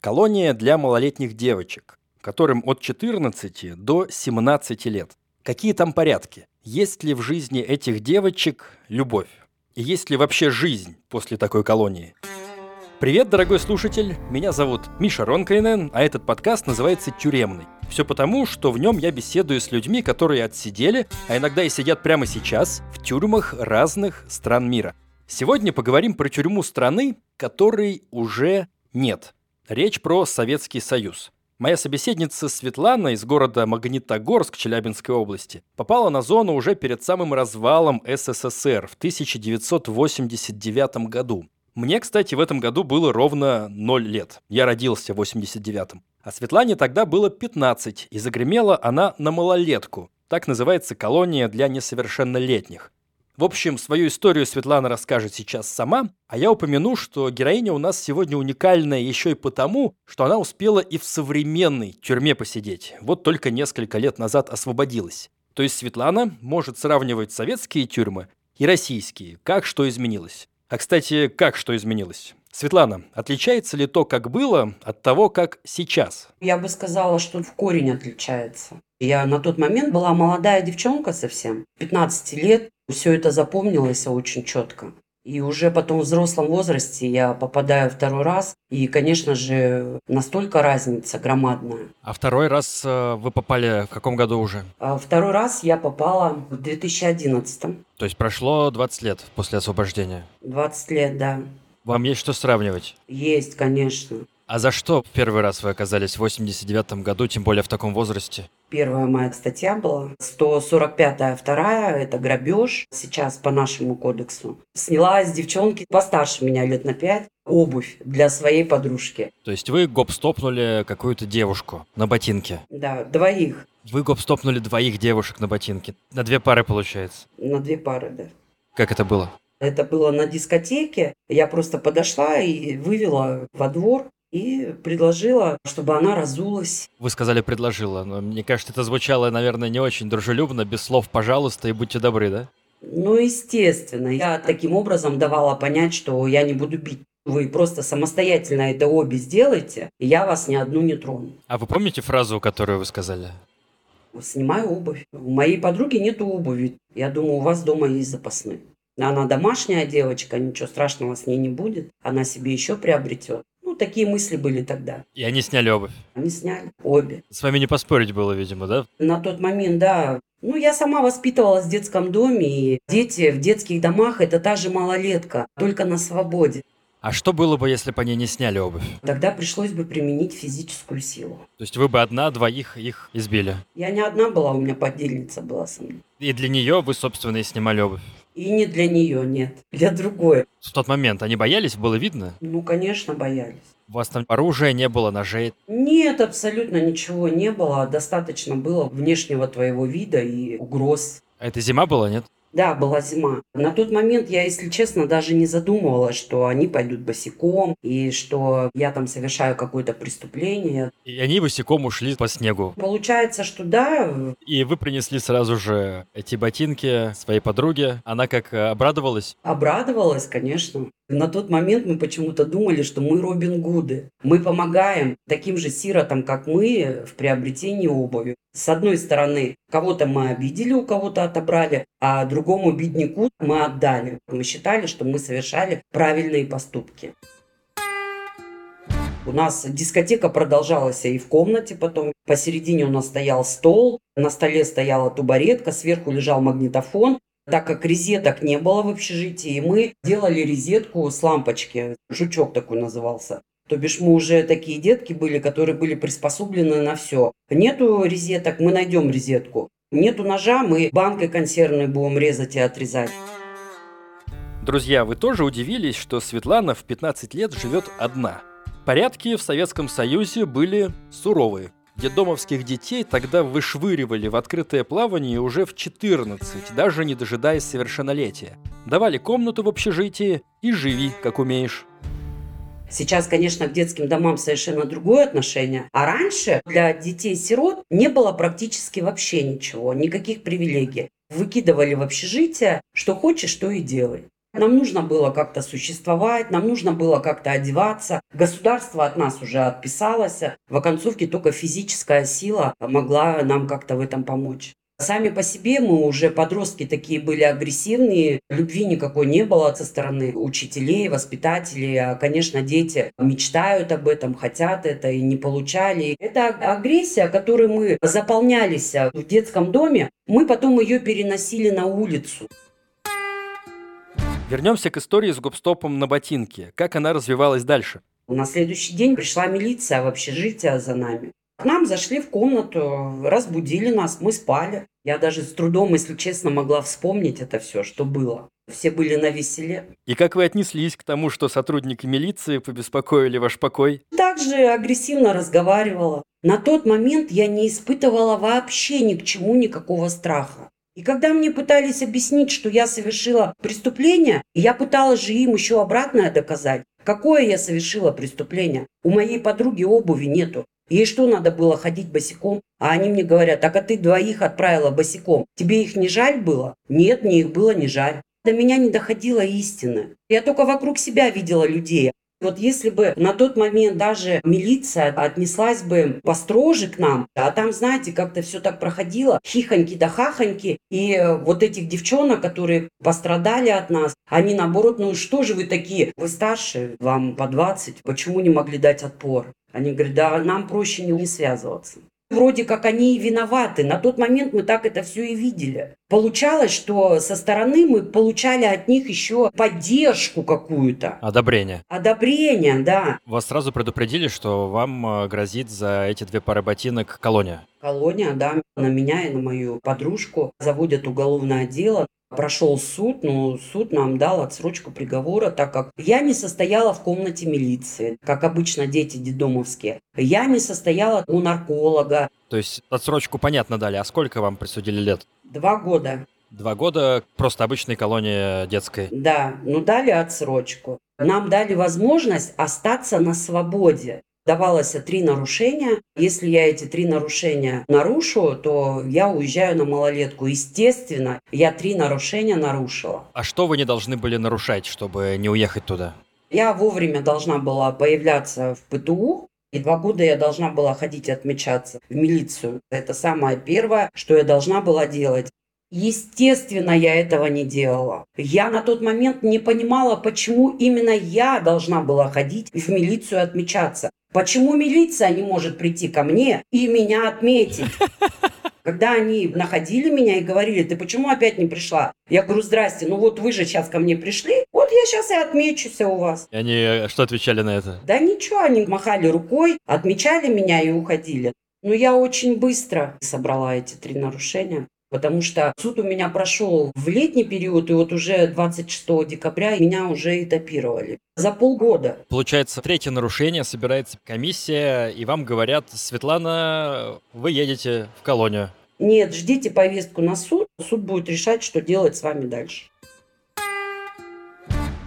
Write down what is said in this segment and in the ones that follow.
Колония для малолетних девочек, которым от 14 до 17 лет. Какие там порядки? Есть ли в жизни этих девочек любовь? И есть ли вообще жизнь после такой колонии? Привет, дорогой слушатель! Меня зовут Миша Ронкайнен, а этот подкаст называется «Тюремный». Все потому, что в нем я беседую с людьми, которые отсидели, а иногда и сидят прямо сейчас, в тюрьмах разных стран мира. Сегодня поговорим про тюрьму страны, которой уже нет. Речь про Советский Союз. Моя собеседница Светлана из города Магнитогорск Челябинской области попала на зону уже перед самым развалом СССР в 1989 году. Мне, кстати, в этом году было ровно 0 лет. Я родился в 89-м. А Светлане тогда было 15, и загремела она на малолетку. Так называется колония для несовершеннолетних. В общем, свою историю Светлана расскажет сейчас сама, а я упомяну, что героиня у нас сегодня уникальная еще и потому, что она успела и в современной тюрьме посидеть. Вот только несколько лет назад освободилась. То есть Светлана может сравнивать советские тюрьмы и российские. Как что изменилось? А, кстати, как что изменилось? Светлана, отличается ли то, как было, от того, как сейчас? Я бы сказала, что в корень отличается. Я на тот момент была молодая девчонка совсем, 15 лет, все это запомнилось очень четко. И уже потом в взрослом возрасте я попадаю второй раз, и, конечно же, настолько разница громадная. А второй раз э, вы попали в каком году уже? А второй раз я попала в 2011. То есть прошло 20 лет после освобождения? 20 лет, да. Вам есть что сравнивать? Есть, конечно. А за что первый раз вы оказались в 89 году, тем более в таком возрасте? Первая моя статья была. 145-я вторая, это грабеж. Сейчас по нашему кодексу. Сняла с девчонки постарше меня лет на пять обувь для своей подружки. То есть вы гоп-стопнули какую-то девушку на ботинке? Да, двоих. Вы гоп-стопнули двоих девушек на ботинке? На две пары, получается? На две пары, да. Как это было? Это было на дискотеке. Я просто подошла и вывела во двор и предложила, чтобы она разулась. Вы сказали «предложила», но мне кажется, это звучало, наверное, не очень дружелюбно, без слов «пожалуйста» и «будьте добры», да? Ну, естественно. Я таким образом давала понять, что я не буду бить. Вы просто самостоятельно это обе сделайте, и я вас ни одну не трону. А вы помните фразу, которую вы сказали? Снимаю обувь. У моей подруги нет обуви. Я думаю, у вас дома есть запасные. Она домашняя девочка, ничего страшного с ней не будет. Она себе еще приобретет такие мысли были тогда. И они сняли обувь? Они сняли обе. С вами не поспорить было, видимо, да? На тот момент, да. Ну, я сама воспитывалась в детском доме, и дети в детских домах – это та же малолетка, только на свободе. А что было бы, если бы они не сняли обувь? Тогда пришлось бы применить физическую силу. То есть вы бы одна, двоих их избили? Я не одна была, у меня подельница была со мной. И для нее вы, собственно, и снимали обувь? И не для нее, нет. Для другой. В тот момент они боялись, было видно? Ну, конечно, боялись. У вас там оружия не было, ножей? Нет, абсолютно ничего не было. Достаточно было внешнего твоего вида и угроз. А это зима была, нет? Да, была зима. На тот момент я, если честно, даже не задумывалась, что они пойдут босиком и что я там совершаю какое-то преступление. И они босиком ушли по снегу. Получается, что да. И вы принесли сразу же эти ботинки своей подруге. Она как э, обрадовалась? Обрадовалась, конечно. На тот момент мы почему-то думали, что мы Робин Гуды. Мы помогаем таким же сиротам, как мы, в приобретении обуви. С одной стороны, кого-то мы обидели, у кого-то отобрали, а другому бедняку мы отдали. Мы считали, что мы совершали правильные поступки. У нас дискотека продолжалась и в комнате потом. Посередине у нас стоял стол, на столе стояла тубаретка, сверху лежал магнитофон. Так как резеток не было в общежитии, мы делали резетку с лампочки. Жучок такой назывался. То бишь мы уже такие детки были, которые были приспособлены на все. Нету резеток, мы найдем резетку. Нету ножа, мы банкой консервной будем резать и отрезать. Друзья, вы тоже удивились, что Светлана в 15 лет живет одна. Порядки в Советском Союзе были суровые. Детдомовских детей тогда вышвыривали в открытое плавание уже в 14, даже не дожидаясь совершеннолетия. Давали комнату в общежитии и живи, как умеешь. Сейчас, конечно, к детским домам совершенно другое отношение. А раньше для детей-сирот не было практически вообще ничего, никаких привилегий. Выкидывали в общежитие, что хочешь, то и делай. Нам нужно было как-то существовать, нам нужно было как-то одеваться. Государство от нас уже отписалось. В оконцовке только физическая сила могла нам как-то в этом помочь. Сами по себе мы уже подростки такие были агрессивные, любви никакой не было со стороны учителей, воспитателей. А, конечно, дети мечтают об этом, хотят это и не получали. Это агрессия, которой мы заполнялись в детском доме, мы потом ее переносили на улицу. Вернемся к истории с губстопом на ботинке. Как она развивалась дальше? На следующий день пришла милиция в общежитие за нами. К нам зашли в комнату, разбудили нас, мы спали. Я даже с трудом, если честно, могла вспомнить это все, что было. Все были на веселе. И как вы отнеслись к тому, что сотрудники милиции побеспокоили ваш покой? Также агрессивно разговаривала. На тот момент я не испытывала вообще ни к чему никакого страха. И когда мне пытались объяснить, что я совершила преступление, я пыталась же им еще обратное доказать. Какое я совершила преступление? У моей подруги обуви нету. Ей что надо было ходить босиком? А они мне говорят, так а ты двоих отправила босиком. Тебе их не жаль было? Нет, мне их было не жаль. До меня не доходила истина. Я только вокруг себя видела людей. Вот если бы на тот момент даже милиция отнеслась бы построже к нам, а там, знаете, как-то все так проходило, хихоньки да хахоньки, и вот этих девчонок, которые пострадали от нас, они наоборот, ну что же вы такие? Вы старше, вам по 20, почему не могли дать отпор? Они говорят, да нам проще не связываться. Вроде как они и виноваты. На тот момент мы так это все и видели. Получалось, что со стороны мы получали от них еще поддержку какую-то. Одобрение. Одобрение, да. Вас сразу предупредили, что вам э, грозит за эти две пары ботинок колония? Колония, да. На меня и на мою подружку заводят уголовное дело. Прошел суд, но суд нам дал отсрочку приговора, так как я не состояла в комнате милиции, как обычно дети детдомовские. Я не состояла у нарколога. То есть отсрочку понятно дали, а сколько вам присудили лет? Два года. Два года просто обычной колонии детской. Да, ну дали отсрочку. Нам дали возможность остаться на свободе давалось три нарушения. Если я эти три нарушения нарушу, то я уезжаю на малолетку. Естественно, я три нарушения нарушила. А что вы не должны были нарушать, чтобы не уехать туда? Я вовремя должна была появляться в ПТУ, и два года я должна была ходить отмечаться в милицию. Это самое первое, что я должна была делать. Естественно, я этого не делала. Я на тот момент не понимала, почему именно я должна была ходить в милицию отмечаться. Почему милиция не может прийти ко мне и меня отметить? Когда они находили меня и говорили, ты почему опять не пришла? Я говорю, здрасте, ну вот вы же сейчас ко мне пришли, вот я сейчас и отмечусь у вас. И они что отвечали на это? Да ничего, они махали рукой, отмечали меня и уходили. Но я очень быстро собрала эти три нарушения. Потому что суд у меня прошел в летний период, и вот уже 26 декабря меня уже этапировали. За полгода. Получается, третье нарушение, собирается комиссия, и вам говорят, Светлана, вы едете в колонию. Нет, ждите повестку на суд. Суд будет решать, что делать с вами дальше.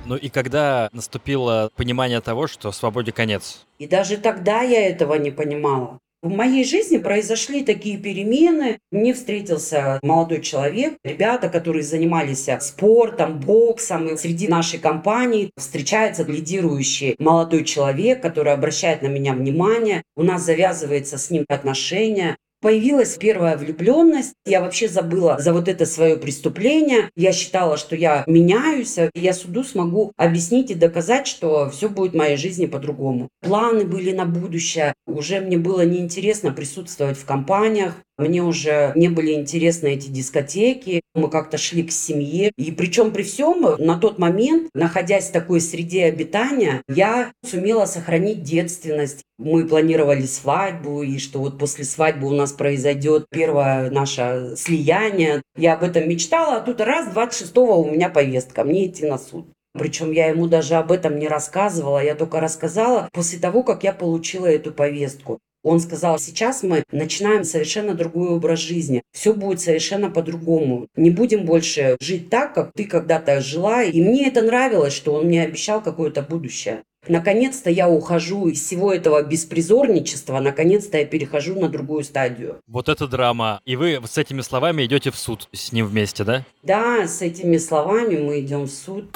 Ну и когда наступило понимание того, что свободе конец? И даже тогда я этого не понимала. В моей жизни произошли такие перемены. Мне встретился молодой человек, ребята, которые занимались спортом, боксом. И среди нашей компании встречается лидирующий молодой человек, который обращает на меня внимание. У нас завязывается с ним отношения. Появилась первая влюбленность. Я вообще забыла за вот это свое преступление. Я считала, что я меняюсь. Я суду смогу объяснить и доказать, что все будет в моей жизни по-другому. Планы были на будущее. Уже мне было неинтересно присутствовать в компаниях. Мне уже не были интересны эти дискотеки. Мы как-то шли к семье. И причем при всем, на тот момент, находясь в такой среде обитания, я сумела сохранить девственность. Мы планировали свадьбу, и что вот после свадьбы у нас произойдет первое наше слияние. Я об этом мечтала, а тут раз, 26-го у меня повестка, мне идти на суд. Причем я ему даже об этом не рассказывала, я только рассказала после того, как я получила эту повестку. Он сказал, сейчас мы начинаем совершенно другой образ жизни. Все будет совершенно по-другому. Не будем больше жить так, как ты когда-то жила. И мне это нравилось, что он мне обещал какое-то будущее. Наконец-то я ухожу из всего этого беспризорничества, наконец-то я перехожу на другую стадию. Вот это драма. И вы с этими словами идете в суд с ним вместе, да? Да, с этими словами мы идем в суд.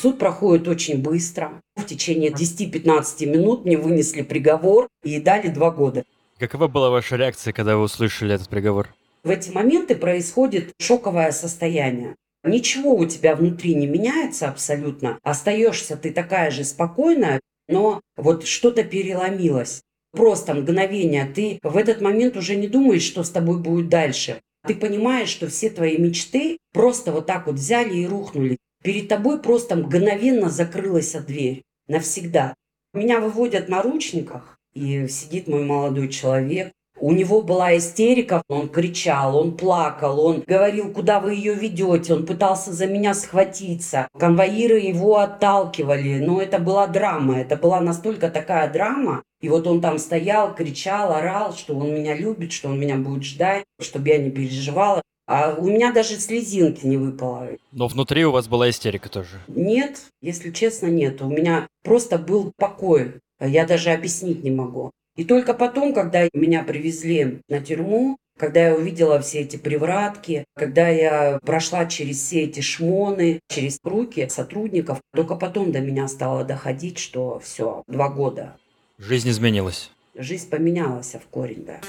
Суд проходит очень быстро. В течение 10-15 минут мне вынесли приговор и дали два года. Какова была ваша реакция, когда вы услышали этот приговор? В эти моменты происходит шоковое состояние. Ничего у тебя внутри не меняется абсолютно. Остаешься ты такая же спокойная, но вот что-то переломилось. Просто мгновение. Ты в этот момент уже не думаешь, что с тобой будет дальше. Ты понимаешь, что все твои мечты просто вот так вот взяли и рухнули. Перед тобой просто мгновенно закрылась дверь. Навсегда. Меня выводят на ручниках, и сидит мой молодой человек. У него была истерика, он кричал, он плакал, он говорил, куда вы ее ведете, он пытался за меня схватиться. Конвоиры его отталкивали, но это была драма, это была настолько такая драма. И вот он там стоял, кричал, орал, что он меня любит, что он меня будет ждать, чтобы я не переживала. А у меня даже слезинки не выпало. Но внутри у вас была истерика тоже? Нет, если честно, нет. У меня просто был покой. Я даже объяснить не могу. И только потом, когда меня привезли на тюрьму, когда я увидела все эти привратки, когда я прошла через все эти шмоны, через руки сотрудников, только потом до меня стало доходить, что все, два года. Жизнь изменилась. Жизнь поменялась в корень, да.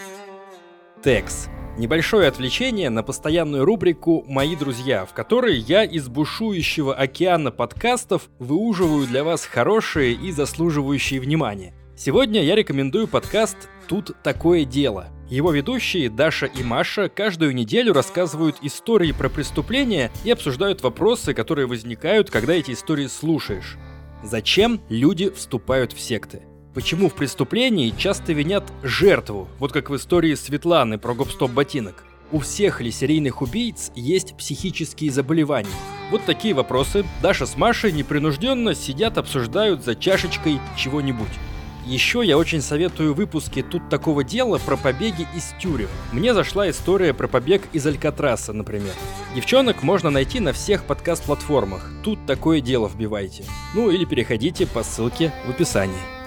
Текс. Небольшое отвлечение на постоянную рубрику «Мои друзья», в которой я из бушующего океана подкастов выуживаю для вас хорошие и заслуживающие внимания. Сегодня я рекомендую подкаст «Тут такое дело». Его ведущие Даша и Маша каждую неделю рассказывают истории про преступления и обсуждают вопросы, которые возникают, когда эти истории слушаешь. Зачем люди вступают в секты? Почему в преступлении часто винят жертву, вот как в истории Светланы про гоп-стоп ботинок? У всех ли серийных убийц есть психические заболевания? Вот такие вопросы Даша с Машей непринужденно сидят, обсуждают за чашечкой чего-нибудь. Еще я очень советую выпуски «Тут такого дела» про побеги из тюрем. Мне зашла история про побег из Алькатраса, например. Девчонок можно найти на всех подкаст-платформах. Тут такое дело вбивайте. Ну или переходите по ссылке в описании.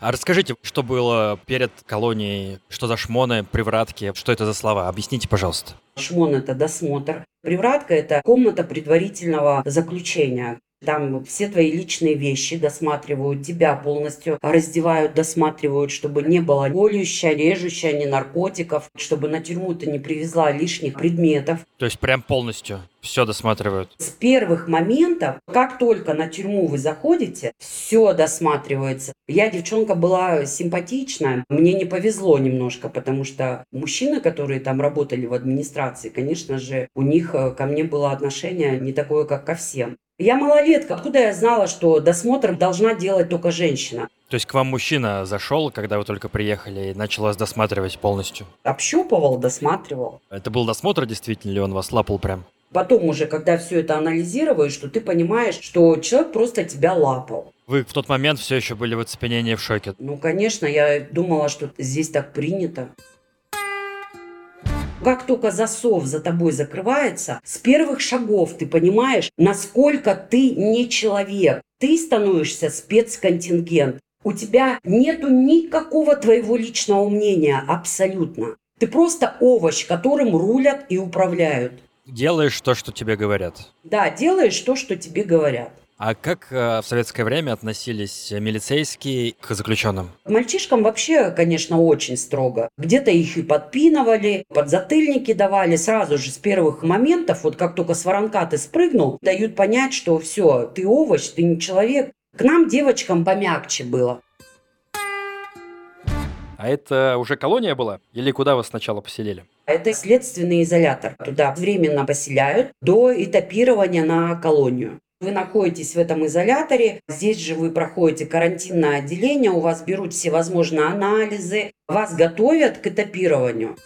А расскажите, что было перед колонией, что за шмоны, привратки, что это за слова? Объясните, пожалуйста. Шмон – это досмотр. Привратка – это комната предварительного заключения. Там все твои личные вещи досматривают, тебя полностью раздевают, досматривают, чтобы не было колющая, режущая, ни наркотиков, чтобы на тюрьму ты не привезла лишних предметов. То есть прям полностью все досматривают? С первых моментов, как только на тюрьму вы заходите, все досматривается. Я девчонка была симпатичная, мне не повезло немножко, потому что мужчины, которые там работали в администрации, конечно же, у них э, ко мне было отношение не такое, как ко всем. Я малолетка. Откуда я знала, что досмотр должна делать только женщина? То есть к вам мужчина зашел, когда вы только приехали, и начал вас досматривать полностью? Общупывал, досматривал. Это был досмотр, действительно, или он вас лапал прям? Потом уже, когда все это анализируешь, что ты понимаешь, что человек просто тебя лапал. Вы в тот момент все еще были в оцепенении, в шоке? Ну, конечно, я думала, что здесь так принято. Как только засов за тобой закрывается, с первых шагов ты понимаешь, насколько ты не человек. Ты становишься спецконтингент. У тебя нету никакого твоего личного мнения, абсолютно. Ты просто овощ, которым рулят и управляют. Делаешь то, что тебе говорят. Да, делаешь то, что тебе говорят. А как э, в советское время относились милицейские к заключенным? К мальчишкам вообще, конечно, очень строго. Где-то их и подпинывали, подзатыльники давали сразу же с первых моментов. Вот как только с воронка ты спрыгнул, дают понять, что все, ты овощ, ты не человек. К нам, девочкам, помягче было. А это уже колония была? Или куда вас сначала поселили? Это следственный изолятор. Туда временно поселяют до этапирования на колонию. Вы находитесь в этом изоляторе, здесь же вы проходите карантинное отделение, у вас берут всевозможные анализы, вас готовят к этапированию.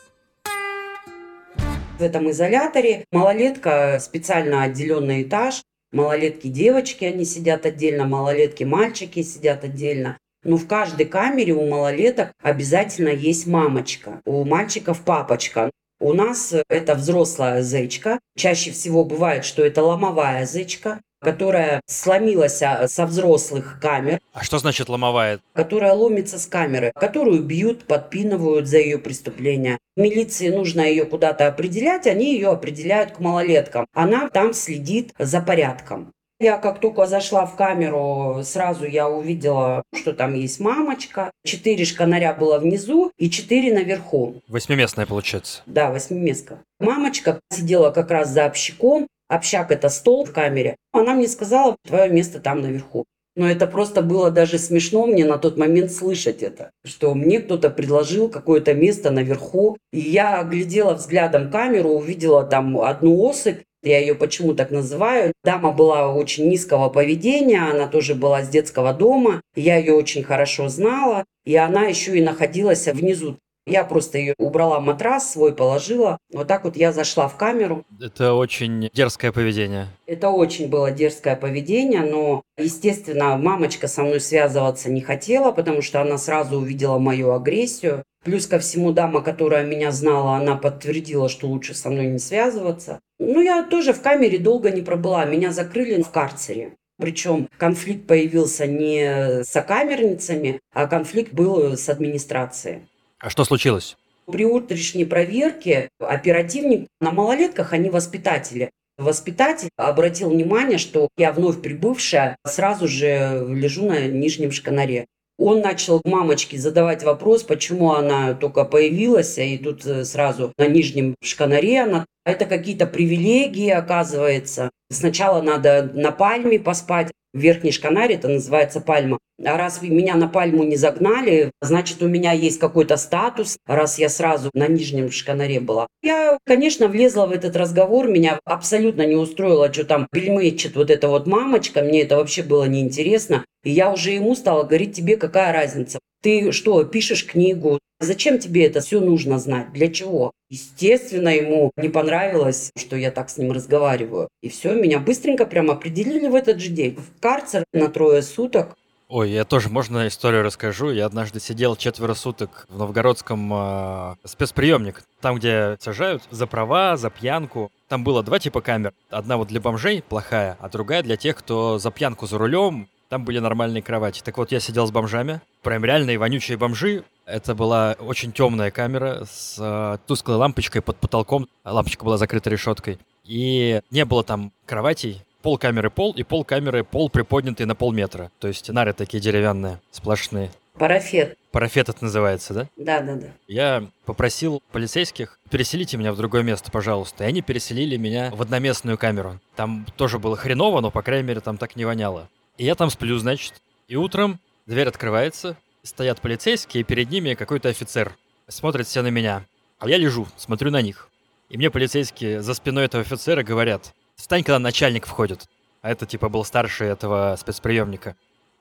В этом изоляторе малолетка специально отделенный этаж, малолетки девочки, они сидят отдельно, малолетки мальчики сидят отдельно. Но в каждой камере у малолеток обязательно есть мамочка, у мальчиков папочка. У нас это взрослая зечка. Чаще всего бывает, что это ломовая зечка которая сломилась а, со взрослых камер. А что значит ломовая? Которая ломится с камеры, которую бьют, подпинывают за ее преступление. Милиции нужно ее куда-то определять, они ее определяют к малолеткам. Она там следит за порядком. Я как только зашла в камеру, сразу я увидела, что там есть мамочка. Четыре шканаря было внизу и четыре наверху. Восьмиместная получается. Да, восьмиместка. Мамочка сидела как раз за общаком. Общак – это стол в камере. Она мне сказала, твое место там наверху. Но это просто было даже смешно мне на тот момент слышать это, что мне кто-то предложил какое-то место наверху. И я глядела взглядом камеру, увидела там одну особь, я ее почему так называю. Дама была очень низкого поведения, она тоже была с детского дома. Я ее очень хорошо знала, и она еще и находилась внизу я просто ее убрала матрас свой, положила. Вот так вот я зашла в камеру. Это очень дерзкое поведение. Это очень было дерзкое поведение, но, естественно, мамочка со мной связываться не хотела, потому что она сразу увидела мою агрессию. Плюс ко всему дама, которая меня знала, она подтвердила, что лучше со мной не связываться. Ну, я тоже в камере долго не пробыла. Меня закрыли в карцере. Причем конфликт появился не с сокамерницами, а конфликт был с администрацией. А что случилось? При утренней проверке оперативник на малолетках, они воспитатели. Воспитатель обратил внимание, что я вновь прибывшая сразу же лежу на нижнем шканаре. Он начал мамочке задавать вопрос, почему она только появилась, и тут э, сразу на нижнем шканаре она. Это какие-то привилегии, оказывается. Сначала надо на пальме поспать, в верхней шканаре это называется пальма. А раз меня на пальму не загнали, значит, у меня есть какой-то статус, раз я сразу на нижнем шканаре была. Я, конечно, влезла в этот разговор, меня абсолютно не устроило, что там бельмечет вот эта вот мамочка, мне это вообще было неинтересно. И я уже ему стала говорить, тебе какая разница? Ты что, пишешь книгу? Зачем тебе это все нужно знать? Для чего? Естественно, ему не понравилось, что я так с ним разговариваю. И все, меня быстренько прям определили в этот же день. В карцер на трое суток. Ой, я тоже, можно историю расскажу? Я однажды сидел четверо суток в новгородском э, спецприемник, там, где сажают за права, за пьянку. Там было два типа камер. Одна вот для бомжей плохая, а другая для тех, кто за пьянку за рулем. Там были нормальные кровати. Так вот, я сидел с бомжами. Прям реальные вонючие бомжи. Это была очень темная камера с э, тусклой лампочкой под потолком. Лампочка была закрыта решеткой. И не было там кроватей, пол камеры пол, и пол камеры пол приподнятый на полметра. То есть нары такие деревянные, сплошные. Парафет. Парафет это называется, да? Да, да, да. Я попросил полицейских, переселите меня в другое место, пожалуйста. И они переселили меня в одноместную камеру. Там тоже было хреново, но, по крайней мере, там так не воняло. И я там сплю, значит. И утром дверь открывается, стоят полицейские, и перед ними какой-то офицер. Смотрят все на меня. А я лежу, смотрю на них. И мне полицейские за спиной этого офицера говорят, Встань, когда начальник входит. А это типа был старший этого спецприемника.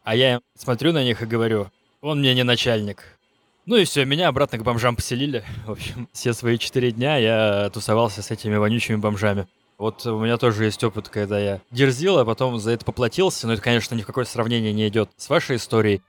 А я смотрю на них и говорю, он мне не начальник. Ну и все, меня обратно к бомжам поселили. В общем, все свои четыре дня я тусовался с этими вонючими бомжами. Вот у меня тоже есть опыт, когда я дерзил, а потом за это поплатился. Но это, конечно, ни в какое сравнение не идет с вашей историей.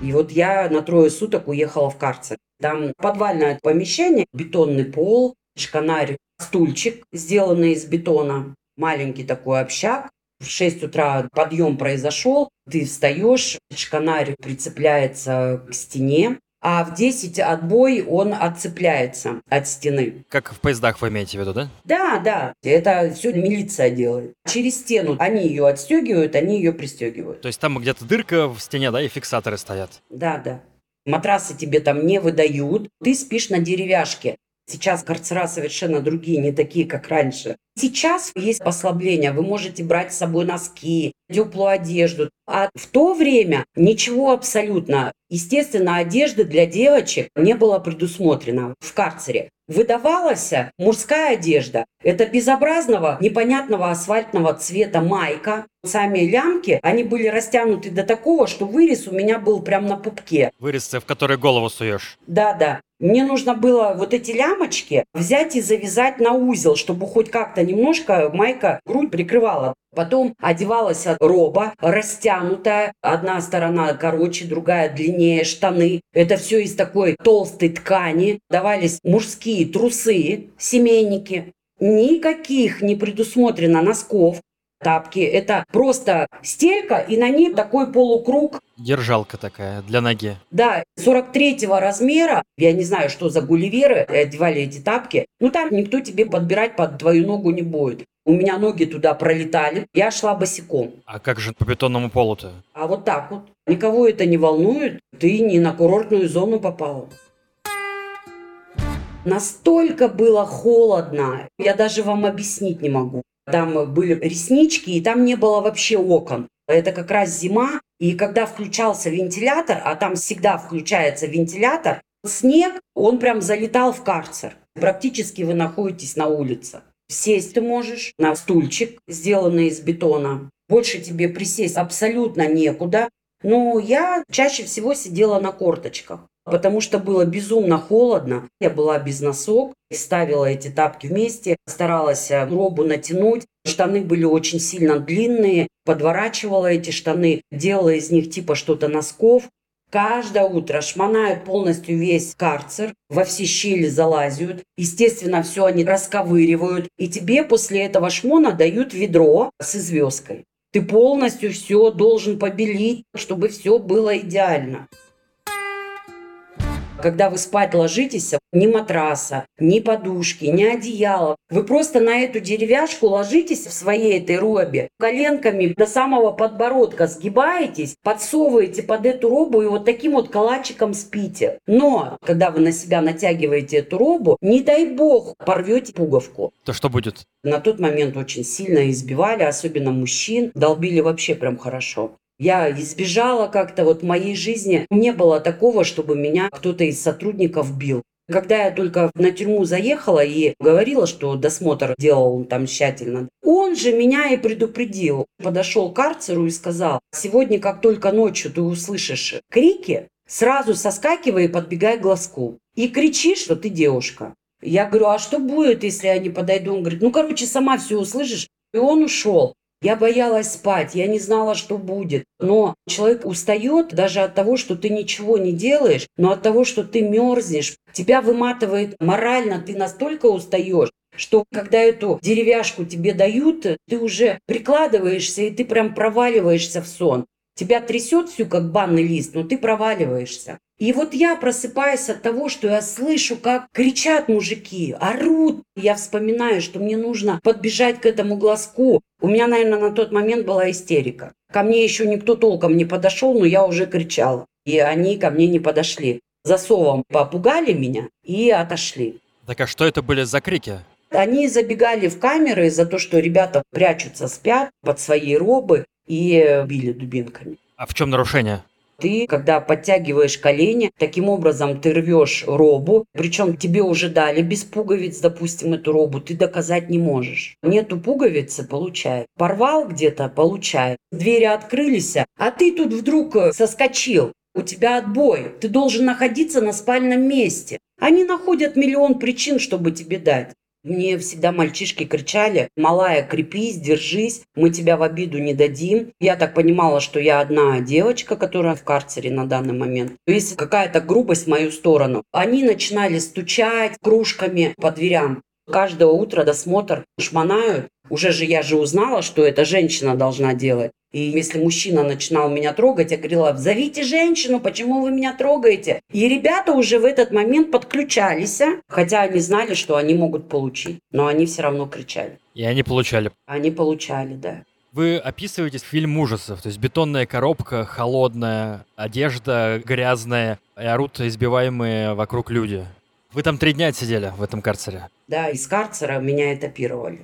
И вот я на трое суток уехала в карцер. Там подвальное помещение, бетонный пол, шканарь стульчик, сделанный из бетона, маленький такой общак. В 6 утра подъем произошел, ты встаешь, шканарь прицепляется к стене, а в 10 отбой он отцепляется от стены. Как в поездах вы имеете в виду, да? Да, да. Это все милиция делает. Через стену они ее отстегивают, они ее пристегивают. То есть там где-то дырка в стене, да, и фиксаторы стоят? Да, да. Матрасы тебе там не выдают. Ты спишь на деревяшке. Сейчас карцера совершенно другие, не такие, как раньше. Сейчас есть послабление. Вы можете брать с собой носки, теплую одежду. А в то время ничего абсолютно. Естественно, одежды для девочек не было предусмотрено в карцере. Выдавалась мужская одежда. Это безобразного, непонятного асфальтного цвета майка. Сами лямки, они были растянуты до такого, что вырез у меня был прям на пупке. Вырез, в который голову суешь. Да, да. Мне нужно было вот эти лямочки взять и завязать на узел, чтобы хоть как-то немножко майка грудь прикрывала. Потом одевалась роба, растянутая. Одна сторона короче, другая длиннее, штаны. Это все из такой толстой ткани. Давались мужские трусы, семейники. Никаких не предусмотрено носков. Тапки – это просто стелька, и на ней такой полукруг. Держалка такая для ноги. Да, 43-го размера, я не знаю, что за гулливеры одевали эти тапки, ну там никто тебе подбирать под твою ногу не будет. У меня ноги туда пролетали, я шла босиком. А как же по бетонному полу-то? А вот так вот. Никого это не волнует, ты не на курортную зону попала. Настолько было холодно, я даже вам объяснить не могу. Там были реснички, и там не было вообще окон. Это как раз зима, и когда включался вентилятор, а там всегда включается вентилятор, снег, он прям залетал в карцер. Практически вы находитесь на улице. Сесть ты можешь на стульчик, сделанный из бетона. Больше тебе присесть абсолютно некуда. Но я чаще всего сидела на корточках, потому что было безумно холодно. Я была без носок, ставила эти тапки вместе, старалась э, робу натянуть. Штаны были очень сильно длинные, подворачивала эти штаны, делала из них типа что-то носков. Каждое утро шмонают полностью весь карцер, во все щели залазят. Естественно, все они расковыривают. И тебе после этого шмона дают ведро с звездкой. Ты полностью все должен побелить, чтобы все было идеально. Когда вы спать ложитесь, ни матраса, ни подушки, ни одеяла. Вы просто на эту деревяшку ложитесь в своей этой робе, коленками до самого подбородка сгибаетесь, подсовываете под эту робу и вот таким вот калачиком спите. Но, когда вы на себя натягиваете эту робу, не дай бог порвете пуговку. То что будет? На тот момент очень сильно избивали, особенно мужчин, долбили вообще прям хорошо. Я избежала как-то, вот моей жизни не было такого, чтобы меня кто-то из сотрудников бил. Когда я только на тюрьму заехала и говорила, что досмотр делал он там тщательно, он же меня и предупредил. Подошел к карцеру и сказал, сегодня, как только ночью ты услышишь крики, сразу соскакивай и подбегай к глазку. И кричи, что ты девушка. Я говорю, а что будет, если я не подойду? Он говорит, ну, короче, сама все услышишь. И он ушел. Я боялась спать, я не знала, что будет. Но человек устает даже от того, что ты ничего не делаешь, но от того, что ты мерзнешь. Тебя выматывает морально, ты настолько устаешь, что когда эту деревяшку тебе дают, ты уже прикладываешься, и ты прям проваливаешься в сон. Тебя трясет всю, как банный лист, но ты проваливаешься. И вот я просыпаюсь от того, что я слышу, как кричат мужики, орут. Я вспоминаю, что мне нужно подбежать к этому глазку. У меня, наверное, на тот момент была истерика. Ко мне еще никто толком не подошел, но я уже кричала. И они ко мне не подошли. Засовом попугали меня и отошли. Так а что это были за крики? Они забегали в камеры за то, что ребята прячутся, спят под своей робы и били дубинками. А в чем нарушение? Ты, когда подтягиваешь колени, таким образом ты рвешь робу, причем тебе уже дали без пуговиц, допустим, эту робу, ты доказать не можешь. Нету пуговицы, получай. Порвал где-то, получай. Двери открылись, а ты тут вдруг э, соскочил. У тебя отбой. Ты должен находиться на спальном месте. Они находят миллион причин, чтобы тебе дать. Мне всегда мальчишки кричали, малая, крепись, держись, мы тебя в обиду не дадим. Я так понимала, что я одна девочка, которая в карцере на данный момент. Есть какая-то грубость в мою сторону. Они начинали стучать кружками по дверям. Каждое утро досмотр шмонают. Уже же я же узнала, что эта женщина должна делать. И если мужчина начинал меня трогать, я говорила, зовите женщину, почему вы меня трогаете? И ребята уже в этот момент подключались, хотя они знали, что они могут получить, но они все равно кричали. И они получали. Они получали, да. Вы описываете фильм ужасов, то есть бетонная коробка, холодная, одежда грязная, и орут избиваемые вокруг люди. Вы там три дня сидели в этом карцере? Да, из карцера меня этапировали.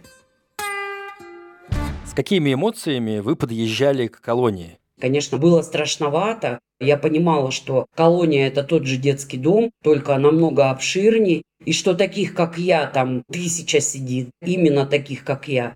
С какими эмоциями вы подъезжали к колонии? Конечно, было страшновато. Я понимала, что колония – это тот же детский дом, только намного обширнее, и что таких, как я, там тысяча сидит, именно таких, как я.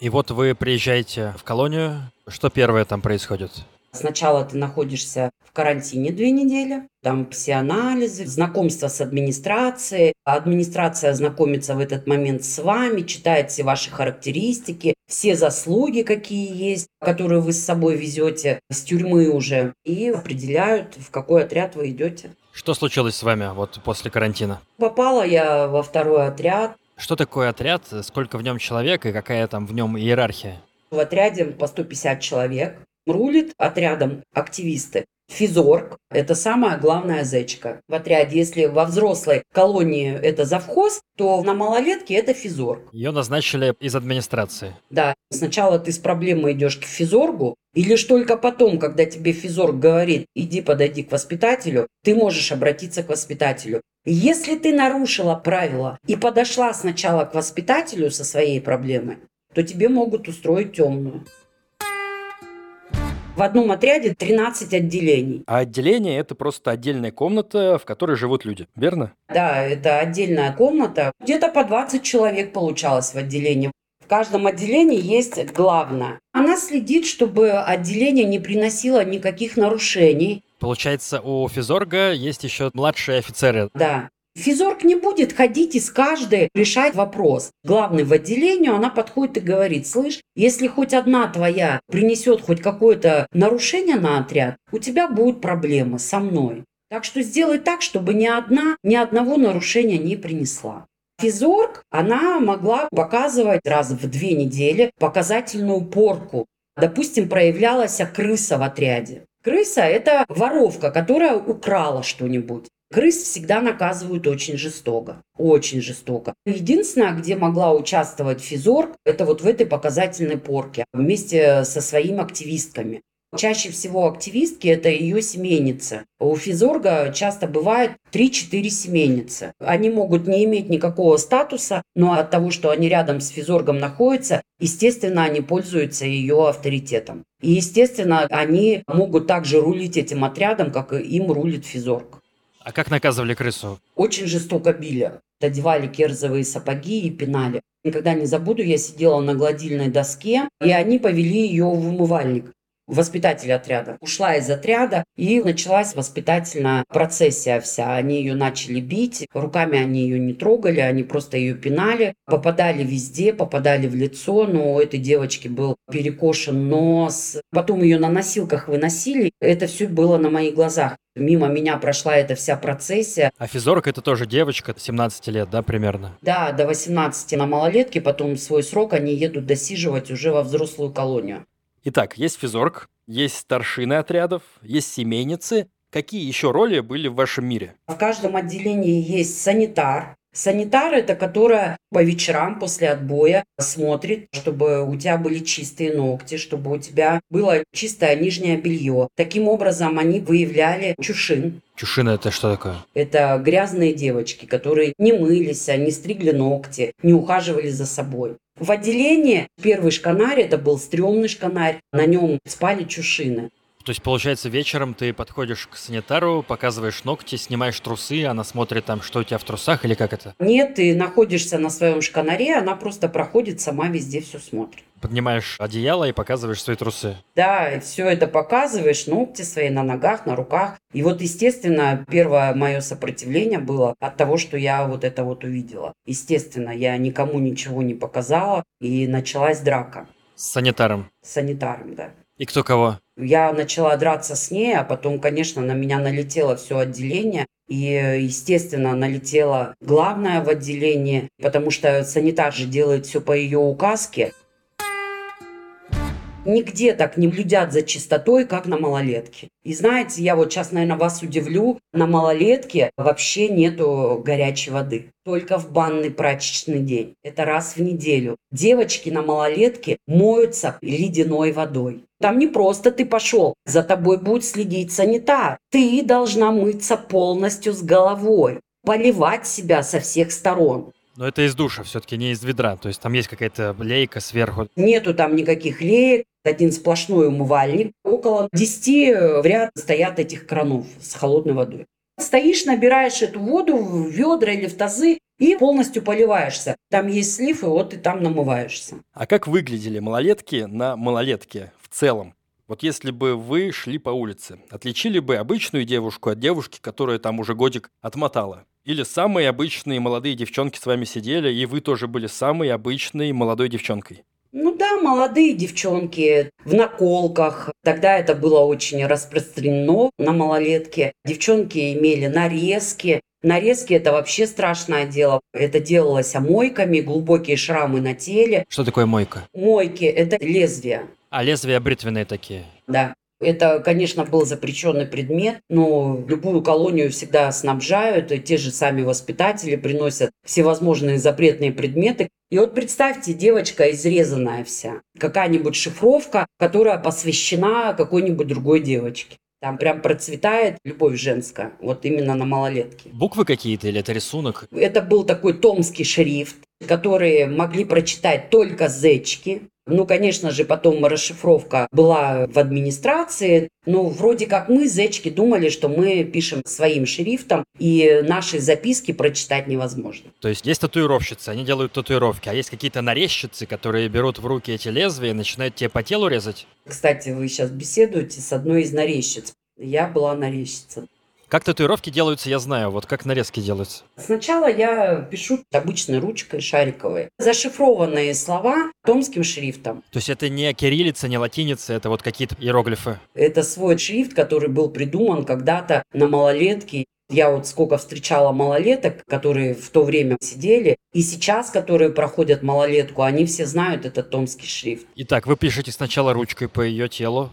И вот вы приезжаете в колонию. Что первое там происходит? Сначала ты находишься в карантине две недели, там все анализы, знакомство с администрацией. Администрация знакомится в этот момент с вами, читает все ваши характеристики, все заслуги, какие есть, которые вы с собой везете с тюрьмы уже, и определяют, в какой отряд вы идете. Что случилось с вами вот после карантина? Попала я во второй отряд. Что такое отряд? Сколько в нем человек и какая там в нем иерархия? В отряде по 150 человек. Рулит отрядом активисты. Физорг – это самая главная зечка в отряде. Если во взрослой колонии это завхоз, то на малолетке это физорг. Ее назначили из администрации. Да. Сначала ты с проблемой идешь к физоргу, и лишь только потом, когда тебе физорг говорит, иди подойди к воспитателю, ты можешь обратиться к воспитателю. Если ты нарушила правила и подошла сначала к воспитателю со своей проблемой, то тебе могут устроить темную. В одном отряде 13 отделений. А отделение – это просто отдельная комната, в которой живут люди, верно? Да, это отдельная комната. Где-то по 20 человек получалось в отделении. В каждом отделении есть главная. Она следит, чтобы отделение не приносило никаких нарушений. Получается, у физорга есть еще младшие офицеры. Да. Физорг не будет ходить и с каждой решать вопрос. Главный в отделении, она подходит и говорит, слышь, если хоть одна твоя принесет хоть какое-то нарушение на отряд, у тебя будут проблемы со мной. Так что сделай так, чтобы ни одна, ни одного нарушения не принесла. Физорг, она могла показывать раз в две недели показательную порку. Допустим, проявлялась крыса в отряде. Крыса – это воровка, которая украла что-нибудь. Крыс всегда наказывают очень жестоко. Очень жестоко. Единственное, где могла участвовать Физорг, это вот в этой показательной порке вместе со своими активистками. Чаще всего активистки – это ее семейницы. У физорга часто бывает 3-4 семейницы. Они могут не иметь никакого статуса, но от того, что они рядом с физоргом находятся, естественно, они пользуются ее авторитетом. И, естественно, они могут также рулить этим отрядом, как им рулит физорг. А как наказывали крысу? Очень жестоко били. Одевали керзовые сапоги и пинали. Никогда не забуду, я сидела на гладильной доске, и они повели ее в умывальник воспитатель отряда. Ушла из отряда, и началась воспитательная процессия вся. Они ее начали бить, руками они ее не трогали, они просто ее пинали, попадали везде, попадали в лицо, но у этой девочки был перекошен нос. Потом ее на носилках выносили. Это все было на моих глазах. Мимо меня прошла эта вся процессия. А физорг это тоже девочка, 17 лет, да, примерно? Да, до 18 на малолетке, потом свой срок они едут досиживать уже во взрослую колонию. Итак, есть физорг, есть старшины отрядов, есть семейницы. Какие еще роли были в вашем мире? В каждом отделении есть санитар. Санитар – это которая по вечерам после отбоя смотрит, чтобы у тебя были чистые ногти, чтобы у тебя было чистое нижнее белье. Таким образом, они выявляли чушин. Чушина – это что такое? Это грязные девочки, которые не мылись, не стригли ногти, не ухаживали за собой. В отделении первый шканарь, это был стрёмный шканарь, на нем спали чушины. То есть, получается, вечером ты подходишь к санитару, показываешь ногти, снимаешь трусы, она смотрит там, что у тебя в трусах или как это? Нет, ты находишься на своем шканаре, она просто проходит, сама везде все смотрит. Поднимаешь одеяло и показываешь свои трусы. Да, все это показываешь, ногти свои на ногах, на руках. И вот, естественно, первое мое сопротивление было от того, что я вот это вот увидела. Естественно, я никому ничего не показала, и началась драка. С санитаром? С санитаром, да. И кто кого? Я начала драться с ней, а потом, конечно, на меня налетело все отделение. И, естественно, налетела главная в отделении, потому что санитар же делает все по ее указке. Нигде так не блюдят за чистотой, как на малолетке. И знаете, я вот сейчас, наверное, вас удивлю, на малолетке вообще нету горячей воды. Только в банный прачечный день. Это раз в неделю. Девочки на малолетке моются ледяной водой. Там не просто ты пошел, за тобой будет следить санитар. Ты должна мыться полностью с головой, поливать себя со всех сторон. Но это из душа, все-таки не из ведра. То есть там есть какая-то лейка сверху. Нету там никаких леек, один сплошной умывальник. Около 10 в ряд стоят этих кранов с холодной водой. Стоишь, набираешь эту воду в ведра или в тазы и полностью поливаешься. Там есть слив, и вот ты там намываешься. А как выглядели малолетки на малолетке в целом? Вот если бы вы шли по улице, отличили бы обычную девушку от девушки, которая там уже годик отмотала? Или самые обычные молодые девчонки с вами сидели, и вы тоже были самой обычной молодой девчонкой? Ну да, молодые девчонки в наколках. Тогда это было очень распространено на малолетке. Девчонки имели нарезки. Нарезки – это вообще страшное дело. Это делалось омойками, глубокие шрамы на теле. Что такое мойка? Мойки – это лезвия. А лезвия бритвенные такие? Да. Это, конечно, был запрещенный предмет, но любую колонию всегда снабжают, и те же сами воспитатели приносят всевозможные запретные предметы. И вот представьте, девочка изрезанная вся, какая-нибудь шифровка, которая посвящена какой-нибудь другой девочке. Там прям процветает любовь женская, вот именно на малолетке. Буквы какие-то или это рисунок? Это был такой томский шрифт, который могли прочитать только зечки. Ну, конечно же, потом расшифровка была в администрации. Но вроде как мы, зечки, думали, что мы пишем своим шрифтом, и наши записки прочитать невозможно. То есть есть татуировщицы, они делают татуировки, а есть какие-то нарезчицы, которые берут в руки эти лезвия и начинают тебе по телу резать? Кстати, вы сейчас беседуете с одной из нарезчиц. Я была нарезчица. Как татуировки делаются, я знаю. Вот как нарезки делаются. Сначала я пишу обычной ручкой шариковой. Зашифрованные слова томским шрифтом. То есть это не кириллица, не латиница, это вот какие-то иероглифы? Это свой шрифт, который был придуман когда-то на малолетке. Я вот сколько встречала малолеток, которые в то время сидели, и сейчас, которые проходят малолетку, они все знают этот томский шрифт. Итак, вы пишете сначала ручкой по ее телу,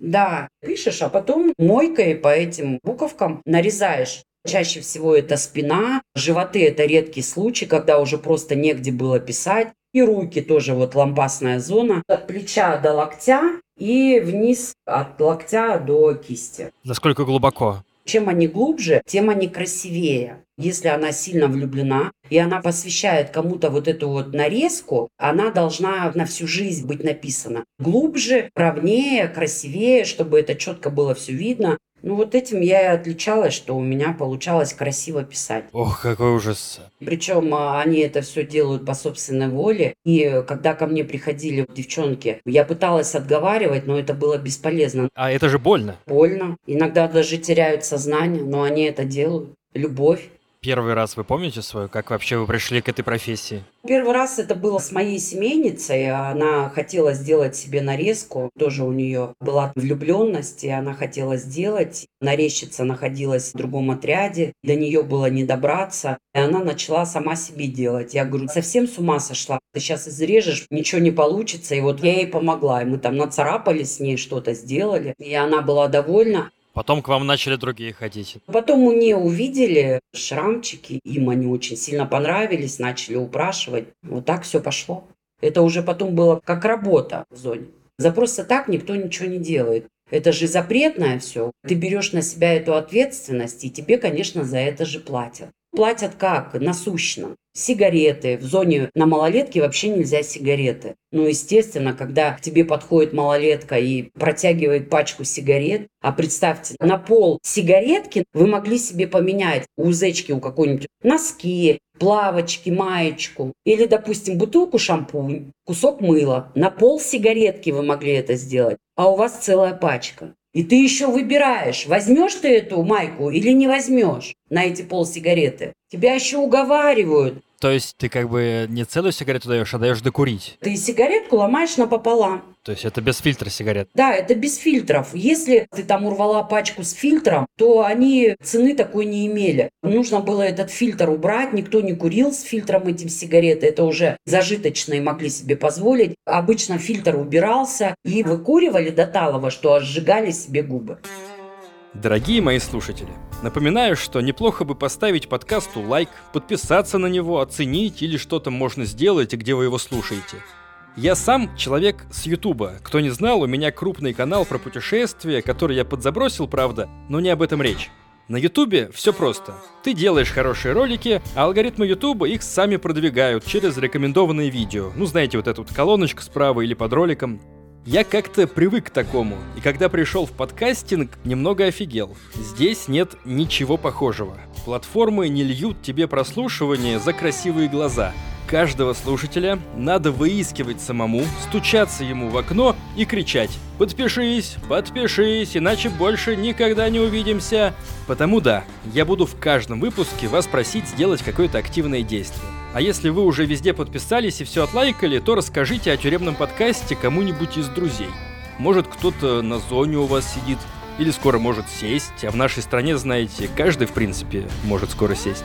да, пишешь, а потом мойкой по этим буковкам нарезаешь. Чаще всего это спина, животы – это редкий случай, когда уже просто негде было писать. И руки тоже вот лампасная зона. От плеча до локтя и вниз от локтя до кисти. Насколько глубоко? Чем они глубже, тем они красивее. Если она сильно влюблена, и она посвящает кому-то вот эту вот нарезку, она должна на всю жизнь быть написана. Глубже, ровнее, красивее, чтобы это четко было все видно. Ну вот этим я и отличалась, что у меня получалось красиво писать. Ох, какой ужас. Причем а, они это все делают по собственной воле. И когда ко мне приходили девчонки, я пыталась отговаривать, но это было бесполезно. А это же больно. Больно. Иногда даже теряют сознание, но они это делают. Любовь первый раз вы помните свою? Как вообще вы пришли к этой профессии? Первый раз это было с моей семейницей. Она хотела сделать себе нарезку. Тоже у нее была влюбленность, и она хотела сделать. Нарезчица находилась в другом отряде. До нее было не добраться. И она начала сама себе делать. Я говорю, совсем с ума сошла. Ты сейчас изрежешь, ничего не получится. И вот я ей помогла. И мы там нацарапали с ней, что-то сделали. И она была довольна. Потом к вам начали другие ходить. Потом мы не увидели шрамчики, им они очень сильно понравились, начали упрашивать. Вот так все пошло. Это уже потом было как работа в зоне. За просто так никто ничего не делает. Это же запретное все. Ты берешь на себя эту ответственность, и тебе, конечно, за это же платят. Платят как? Насущно. Сигареты. В зоне на малолетке вообще нельзя сигареты. Ну, естественно, когда к тебе подходит малолетка и протягивает пачку сигарет, а представьте, на пол сигаретки вы могли себе поменять у зечки у какой-нибудь носки, плавочки, маечку или, допустим, бутылку шампунь, кусок мыла. На пол сигаретки вы могли это сделать, а у вас целая пачка. И ты еще выбираешь, возьмешь ты эту майку или не возьмешь на эти пол сигареты. Тебя еще уговаривают. То есть ты как бы не целую сигарету даешь, а даешь докурить? Ты сигаретку ломаешь напополам. То есть это без фильтра сигарет? Да, это без фильтров. Если ты там урвала пачку с фильтром, то они цены такой не имели. Нужно было этот фильтр убрать, никто не курил с фильтром этим сигареты, это уже зажиточные могли себе позволить. Обычно фильтр убирался и выкуривали до талого, что сжигали себе губы. Дорогие мои слушатели, напоминаю, что неплохо бы поставить подкасту лайк, подписаться на него, оценить или что-то можно сделать, где вы его слушаете. Я сам человек с Ютуба. Кто не знал, у меня крупный канал про путешествия, который я подзабросил, правда, но не об этом речь. На Ютубе все просто. Ты делаешь хорошие ролики, а алгоритмы Ютуба их сами продвигают через рекомендованные видео. Ну, знаете, вот эту вот колоночку справа или под роликом. Я как-то привык к такому, и когда пришел в подкастинг, немного офигел. Здесь нет ничего похожего. Платформы не льют тебе прослушивание за красивые глаза. Каждого слушателя надо выискивать самому, стучаться ему в окно и кричать «Подпишись, подпишись, иначе больше никогда не увидимся». Потому да, я буду в каждом выпуске вас просить сделать какое-то активное действие. А если вы уже везде подписались и все отлайкали, то расскажите о тюремном подкасте кому-нибудь из друзей. Может, кто-то на зоне у вас сидит, или скоро может сесть, а в нашей стране, знаете, каждый, в принципе, может скоро сесть.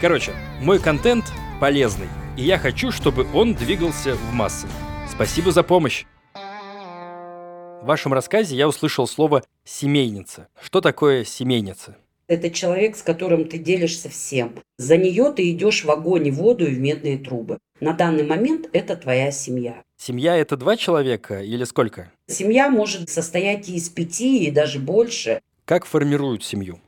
Короче, мой контент полезный, и я хочу, чтобы он двигался в массы. Спасибо за помощь! В вашем рассказе я услышал слово «семейница». Что такое семейница? Это человек, с которым ты делишься всем. За нее ты идешь в огонь и воду и в медные трубы. На данный момент это твоя семья. Семья – это два человека или сколько? Семья может состоять и из пяти, и даже больше. Как формируют семью?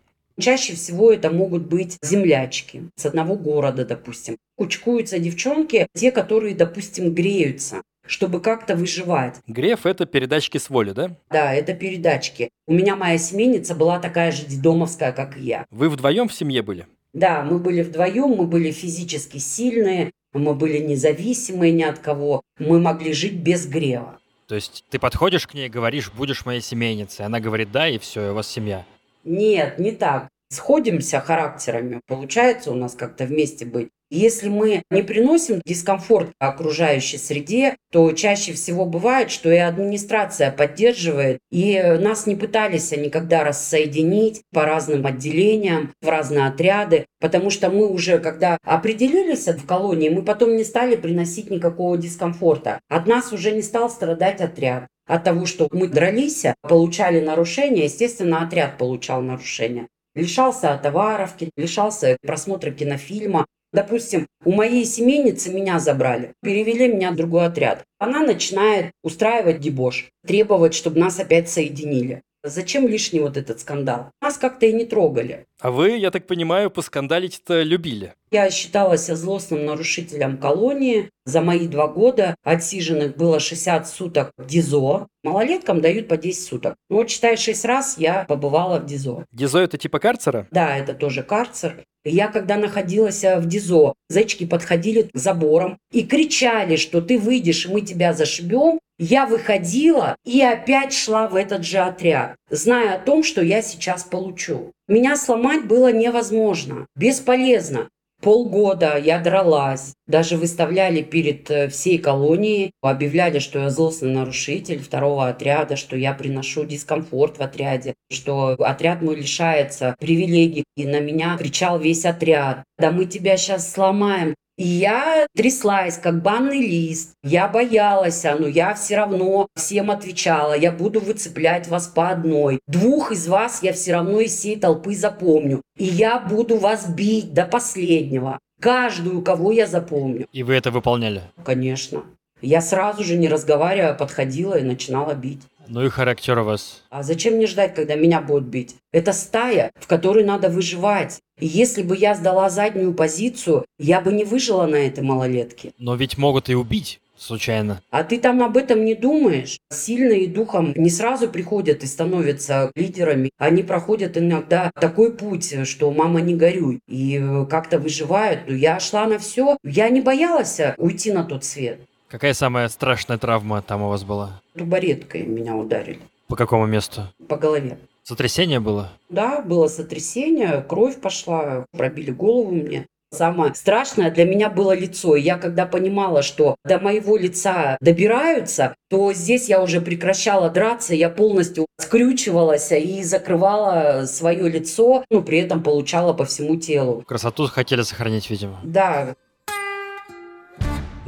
Чаще всего это могут быть землячки с одного города, допустим. Кучкуются девчонки, те, которые, допустим, греются чтобы как-то выживать. Греф – это передачки с воли, да? Да, это передачки. У меня моя семейница была такая же дедомовская, как и я. Вы вдвоем в семье были? Да, мы были вдвоем, мы были физически сильные, мы были независимые ни от кого, мы могли жить без грева. То есть ты подходишь к ней и говоришь, будешь моей семейницей. Она говорит да, и все, и у вас семья. Нет, не так. Сходимся характерами. Получается у нас как-то вместе быть. Если мы не приносим дискомфорт окружающей среде, то чаще всего бывает, что и администрация поддерживает, и нас не пытались никогда рассоединить по разным отделениям, в разные отряды, потому что мы уже, когда определились в колонии, мы потом не стали приносить никакого дискомфорта. От нас уже не стал страдать отряд от того, что мы дрались, получали нарушения, естественно, отряд получал нарушения. Лишался товаровки, лишался просмотра кинофильма. Допустим, у моей семейницы меня забрали, перевели меня в другой отряд. Она начинает устраивать дебош, требовать, чтобы нас опять соединили. Зачем лишний вот этот скандал? Нас как-то и не трогали. А вы, я так понимаю, поскандалить-то любили? Я считалась злостным нарушителем колонии. За мои два года отсиженных было 60 суток в ДИЗО. Малолеткам дают по 10 суток. Ну вот считай, 6 раз я побывала в ДИЗО. ДИЗО это типа карцера? Да, это тоже карцер. Я когда находилась в ДИЗО, зайчики подходили к заборам и кричали, что ты выйдешь, мы тебя зашибем. Я выходила и опять шла в этот же отряд, зная о том, что я сейчас получу. Меня сломать было невозможно, бесполезно. Полгода я дралась. Даже выставляли перед э, всей колонией, объявляли, что я злостный нарушитель второго отряда, что я приношу дискомфорт в отряде, что отряд мой лишается привилегий. И на меня кричал весь отряд. Да мы тебя сейчас сломаем. И я тряслась, как банный лист. Я боялась, но я все равно всем отвечала. Я буду выцеплять вас по одной. Двух из вас я все равно из всей толпы запомню. И я буду вас бить до последнего. Каждую, кого я запомню. И вы это выполняли? Конечно. Я сразу же, не разговаривая, подходила и начинала бить. Ну и характер у вас. А зачем мне ждать, когда меня будут бить? Это стая, в которой надо выживать. И если бы я сдала заднюю позицию, я бы не выжила на этой малолетке. Но ведь могут и убить случайно. А ты там об этом не думаешь? Сильные духом не сразу приходят и становятся лидерами. Они проходят иногда такой путь, что мама не горюй. И как-то выживают. Но я шла на все. Я не боялась уйти на тот свет. Какая самая страшная травма там у вас была? Тубареткой меня ударили. По какому месту? По голове. Сотрясение было? Да, было сотрясение, кровь пошла, пробили голову мне. Самое страшное для меня было лицо. И я когда понимала, что до моего лица добираются, то здесь я уже прекращала драться, я полностью скрючивалась и закрывала свое лицо, но при этом получала по всему телу. Красоту хотели сохранить, видимо. Да,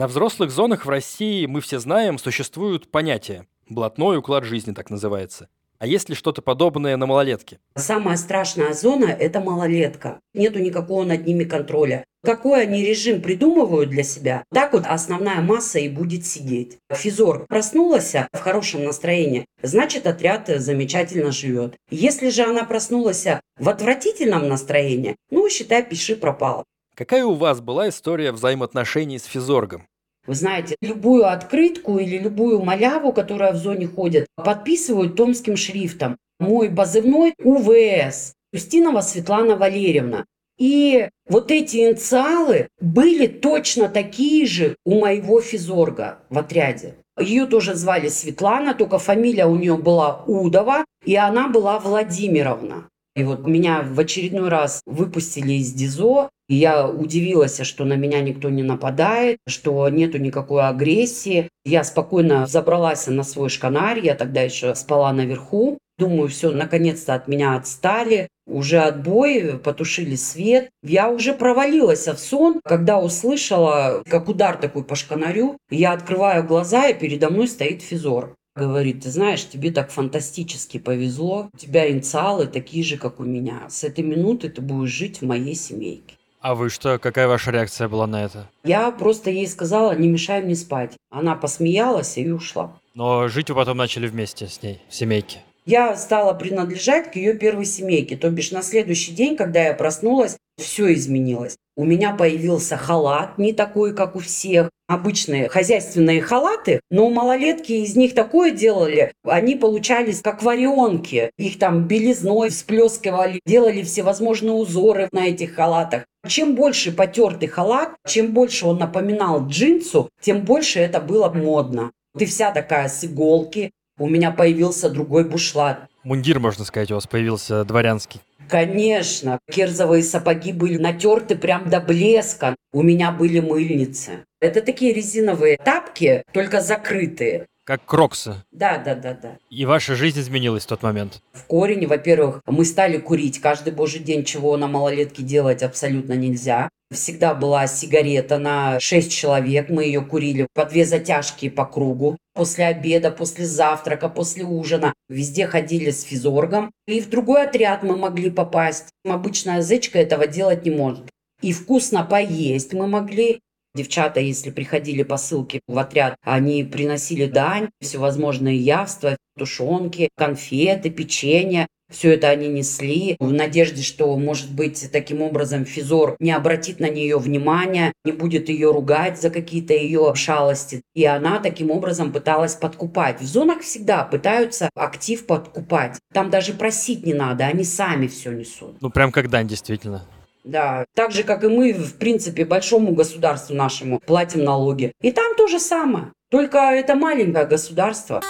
на взрослых зонах в России, мы все знаем, существуют понятия. Блатной уклад жизни так называется. А есть ли что-то подобное на малолетке? Самая страшная зона – это малолетка. Нету никакого над ними контроля. Какой они режим придумывают для себя, так вот основная масса и будет сидеть. Физор проснулась в хорошем настроении, значит отряд замечательно живет. Если же она проснулась в отвратительном настроении, ну, считай, пиши пропало. Какая у вас была история взаимоотношений с физоргом? Вы знаете, любую открытку или любую маляву, которая в зоне ходит, подписывают томским шрифтом. Мой позывной УВС. Устинова Светлана Валерьевна. И вот эти инициалы были точно такие же у моего физорга в отряде. Ее тоже звали Светлана, только фамилия у нее была Удова, и она была Владимировна. И вот меня в очередной раз выпустили из ДИЗО, и я удивилась, что на меня никто не нападает, что нету никакой агрессии. Я спокойно забралась на свой шканарь, я тогда еще спала наверху. Думаю, все, наконец-то от меня отстали. Уже отбой, потушили свет. Я уже провалилась в сон, когда услышала, как удар такой по шканарю. Я открываю глаза, и передо мной стоит физор. Говорит, ты знаешь, тебе так фантастически повезло. У тебя инициалы такие же, как у меня. С этой минуты ты будешь жить в моей семейке. А вы что? Какая ваша реакция была на это? Я просто ей сказала, не мешай мне спать. Она посмеялась и ушла. Но жить вы потом начали вместе с ней, в семейке. Я стала принадлежать к ее первой семейке. То бишь на следующий день, когда я проснулась, все изменилось. У меня появился халат, не такой, как у всех. Обычные хозяйственные халаты, но малолетки из них такое делали. Они получались как варионки. Их там белизной всплескивали, делали всевозможные узоры на этих халатах. Чем больше потертый халат, чем больше он напоминал джинсу, тем больше это было модно. Ты вся такая с иголки, у меня появился другой бушлат. Мундир, можно сказать, у вас появился дворянский. Конечно, керзовые сапоги были натерты прям до блеска. У меня были мыльницы. Это такие резиновые тапки, только закрытые. Как кроксы. Да, да, да, да. И ваша жизнь изменилась в тот момент? В корень, во-первых, мы стали курить каждый божий день, чего на малолетке делать абсолютно нельзя. Всегда была сигарета на 6 человек, мы ее курили по две затяжки по кругу. После обеда, после завтрака, после ужина. Везде ходили с физоргом. И в другой отряд мы могли попасть. Обычная зычка этого делать не может. И вкусно поесть мы могли. Девчата, если приходили посылки в отряд, они приносили дань, всевозможные явства, тушенки, конфеты, печенье. Все это они несли в надежде, что, может быть, таким образом Физор не обратит на нее внимания, не будет ее ругать за какие-то ее шалости. И она таким образом пыталась подкупать. В зонах всегда пытаются актив подкупать. Там даже просить не надо, они сами все несут. Ну, прям как дань, действительно. Да, так же, как и мы, в принципе, большому государству нашему платим налоги. И там то же самое. Только это маленькое государство.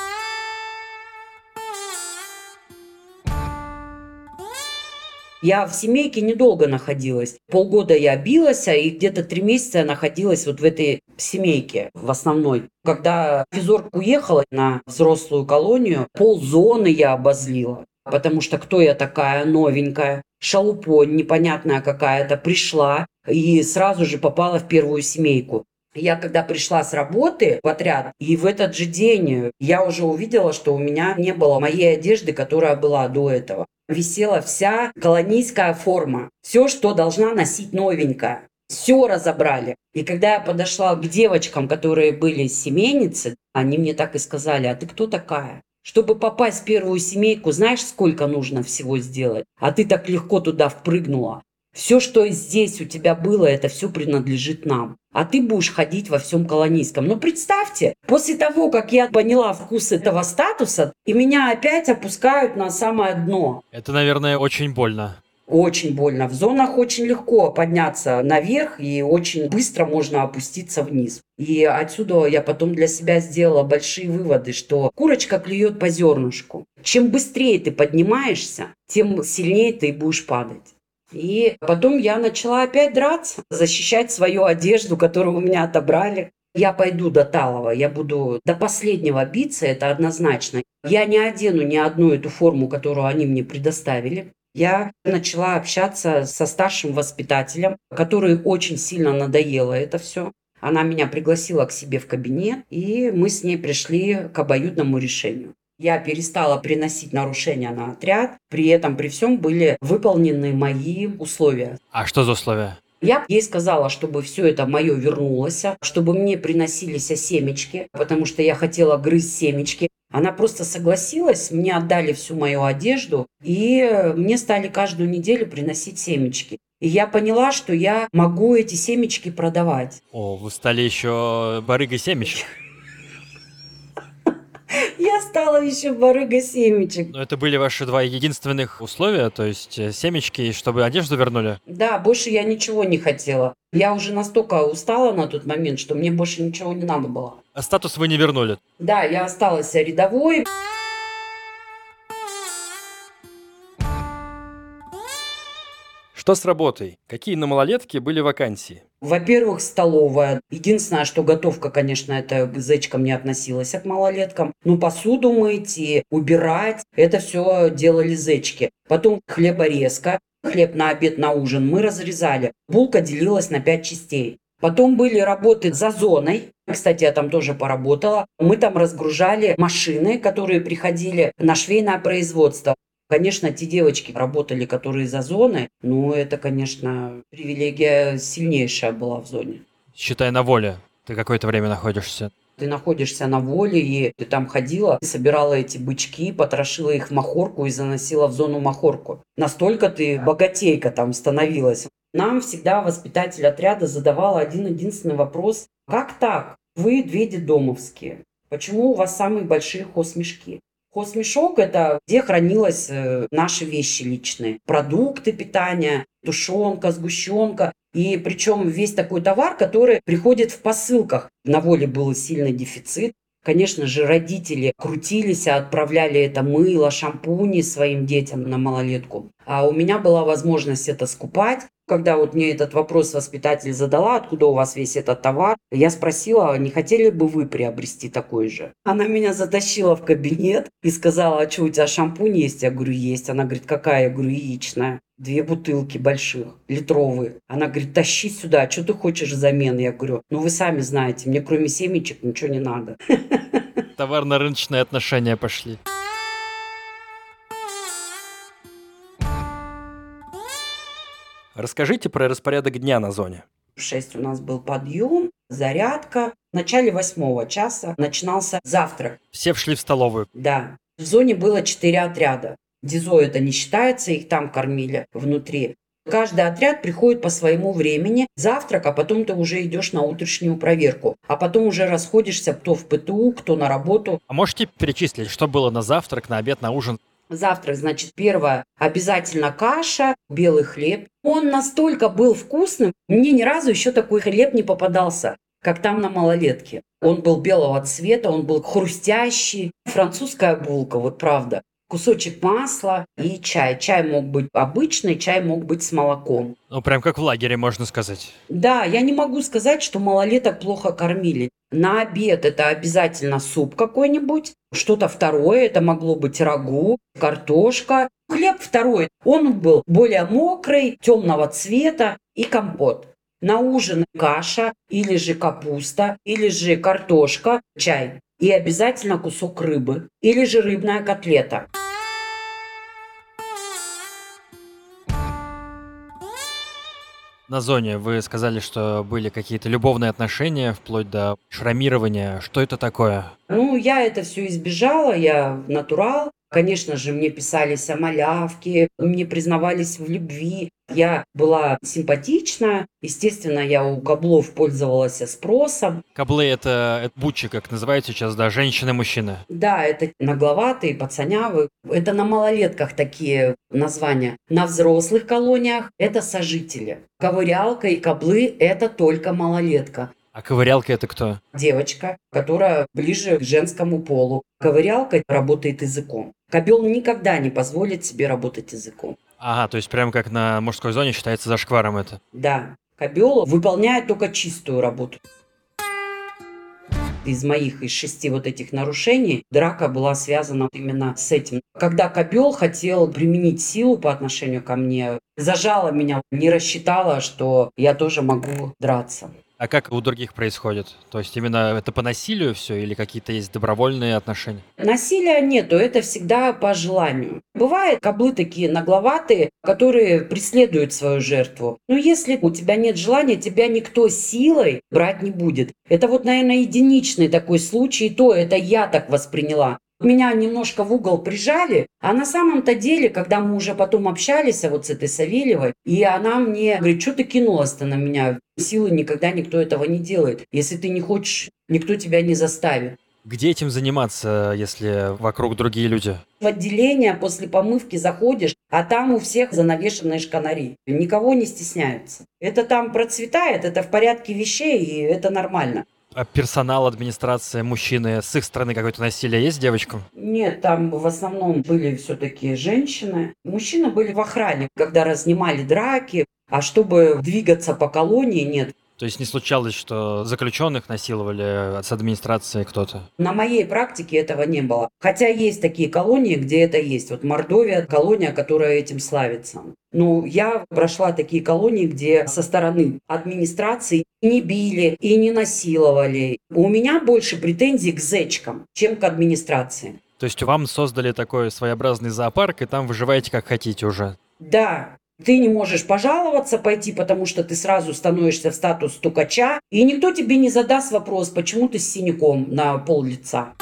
Я в семейке недолго находилась. Полгода я билась, а и где-то три месяца я находилась вот в этой семейке в основной. Когда физор уехала на взрослую колонию, ползоны я обозлила. Потому что кто я такая новенькая, шалупонь непонятная какая-то, пришла и сразу же попала в первую семейку. Я когда пришла с работы в отряд, и в этот же день я уже увидела, что у меня не было моей одежды, которая была до этого. Висела вся колонийская форма. Все, что должна носить новенькая. Все разобрали. И когда я подошла к девочкам, которые были семейницы, они мне так и сказали, а ты кто такая? Чтобы попасть в первую семейку, знаешь, сколько нужно всего сделать? А ты так легко туда впрыгнула. Все, что здесь у тебя было, это все принадлежит нам. А ты будешь ходить во всем колонийском. Но представьте, после того, как я поняла вкус этого статуса, и меня опять опускают на самое дно. Это, наверное, очень больно. Очень больно. В зонах очень легко подняться наверх и очень быстро можно опуститься вниз. И отсюда я потом для себя сделала большие выводы, что курочка клюет по зернышку. Чем быстрее ты поднимаешься, тем сильнее ты будешь падать. И потом я начала опять драться, защищать свою одежду, которую у меня отобрали. Я пойду до Талова, я буду до последнего биться, это однозначно. Я не одену ни одну эту форму, которую они мне предоставили. Я начала общаться со старшим воспитателем, который очень сильно надоело это все. Она меня пригласила к себе в кабинет, и мы с ней пришли к обоюдному решению. Я перестала приносить нарушения на отряд, при этом при всем были выполнены мои условия. А что за условия? Я ей сказала, чтобы все это мое вернулось, чтобы мне приносились семечки, потому что я хотела грызть семечки. Она просто согласилась, мне отдали всю мою одежду, и мне стали каждую неделю приносить семечки. И я поняла, что я могу эти семечки продавать. О, вы стали еще барыгой семечек. Я стала еще барыга семечек. Но это были ваши два единственных условия, то есть э, семечки, чтобы одежду вернули? Да, больше я ничего не хотела. Я уже настолько устала на тот момент, что мне больше ничего не надо было. А статус вы не вернули? Да, я осталась рядовой. Что с работой? Какие на малолетке были вакансии? Во-первых, столовая. Единственное, что готовка, конечно, это к зечкам не относилась, а к малолеткам. Ну, посуду мыть и убирать, это все делали зечки. Потом хлеборезка. Хлеб на обед, на ужин мы разрезали. Булка делилась на пять частей. Потом были работы за зоной. Кстати, я там тоже поработала. Мы там разгружали машины, которые приходили на швейное производство. Конечно, те девочки работали, которые за зоны, но это, конечно, привилегия сильнейшая была в зоне. Считай на воле. Ты какое-то время находишься. Ты находишься на воле, и ты там ходила, собирала эти бычки, потрошила их в махорку и заносила в зону махорку. Настолько ты богатейка там становилась. Нам всегда воспитатель отряда задавал один единственный вопрос. Как так? Вы две детдомовские. Почему у вас самые большие хозмешки? Хозмешок – это где хранилось э, наши вещи личные. Продукты питания, тушенка, сгущенка. И причем весь такой товар, который приходит в посылках. На воле был сильный дефицит. Конечно же, родители крутились, отправляли это мыло, шампуни своим детям на малолетку. А у меня была возможность это скупать. Когда вот мне этот вопрос воспитатель задала, откуда у вас весь этот товар, я спросила, не хотели бы вы приобрести такой же? Она меня затащила в кабинет и сказала, а что у тебя шампунь есть? Я говорю, есть. Она говорит, какая? Я говорю, яичная. Две бутылки больших, литровые. Она говорит, тащи сюда, что ты хочешь взамен? Я говорю, ну вы сами знаете, мне кроме семечек ничего не надо. Товарно-рыночные отношения пошли. Расскажите про распорядок дня на зоне. В 6 у нас был подъем, зарядка. В начале восьмого часа начинался завтрак. Все шли в столовую. Да. В зоне было четыре отряда. Дизо это не считается, их там кормили внутри. Каждый отряд приходит по своему времени, завтрак, а потом ты уже идешь на утреннюю проверку. А потом уже расходишься кто в ПТУ, кто на работу. А можете перечислить, что было на завтрак, на обед, на ужин? Завтрак, значит, первое, обязательно каша, белый хлеб. Он настолько был вкусным, мне ни разу еще такой хлеб не попадался, как там на малолетке. Он был белого цвета, он был хрустящий. Французская булка, вот правда. Кусочек масла и чай. Чай мог быть обычный, чай мог быть с молоком. Ну, прям как в лагере, можно сказать. Да, я не могу сказать, что малолеток плохо кормили. На обед это обязательно суп какой-нибудь, что-то второе, это могло быть рагу, картошка. Хлеб второй, он был более мокрый, темного цвета и компот. На ужин каша или же капуста, или же картошка, чай. И обязательно кусок рыбы или же рыбная котлета. На зоне вы сказали, что были какие-то любовные отношения, вплоть до шрамирования. Что это такое? Ну, я это все избежала, я натурал. Конечно же, мне писались о малявке, мне признавались в любви. Я была симпатична. Естественно, я у каблов пользовалась спросом. Каблы это, это бучи, как называют сейчас, да, женщины-мужчины. Да, это нагловатые, пацанявы. Это на малолетках такие названия. На взрослых колониях это сожители. Ковырялка и каблы – это только малолетка. А ковырялка это кто? Девочка, которая ближе к женскому полу. Ковырялка работает языком. Кобел никогда не позволит себе работать языком. Ага, то есть прямо как на мужской зоне считается зашкваром это. Да. Кобел выполняет только чистую работу. Из моих, из шести вот этих нарушений, драка была связана именно с этим. Когда Кобел хотел применить силу по отношению ко мне, зажала меня, не рассчитала, что я тоже могу драться. А как у других происходит? То есть именно это по насилию все или какие-то есть добровольные отношения? Насилия нету, это всегда по желанию. Бывают каблы такие нагловатые, которые преследуют свою жертву. Но если у тебя нет желания, тебя никто силой брать не будет. Это вот, наверное, единичный такой случай, то это я так восприняла. Меня немножко в угол прижали, а на самом-то деле, когда мы уже потом общались вот с этой Савельевой, и она мне говорит, что ты кинулась-то на меня? Силы никогда никто этого не делает. Если ты не хочешь, никто тебя не заставит. Где этим заниматься, если вокруг другие люди? В отделение после помывки заходишь, а там у всех занавешенные шканари. Никого не стесняются. Это там процветает, это в порядке вещей, и это нормально. А персонал, администрация, мужчины, с их стороны какое-то насилие есть девочкам? Нет, там в основном были все-таки женщины. Мужчины были в охране, когда разнимали драки. А чтобы двигаться по колонии, нет. То есть не случалось, что заключенных насиловали с администрации кто-то? На моей практике этого не было. Хотя есть такие колонии, где это есть. Вот Мордовия – колония, которая этим славится. Ну, я прошла такие колонии, где со стороны администрации не били и не насиловали. У меня больше претензий к зечкам, чем к администрации. То есть вам создали такой своеобразный зоопарк, и там выживаете как хотите уже? Да, ты не можешь пожаловаться, пойти, потому что ты сразу становишься в статус стукача, и никто тебе не задаст вопрос, почему ты с синяком на пол лица.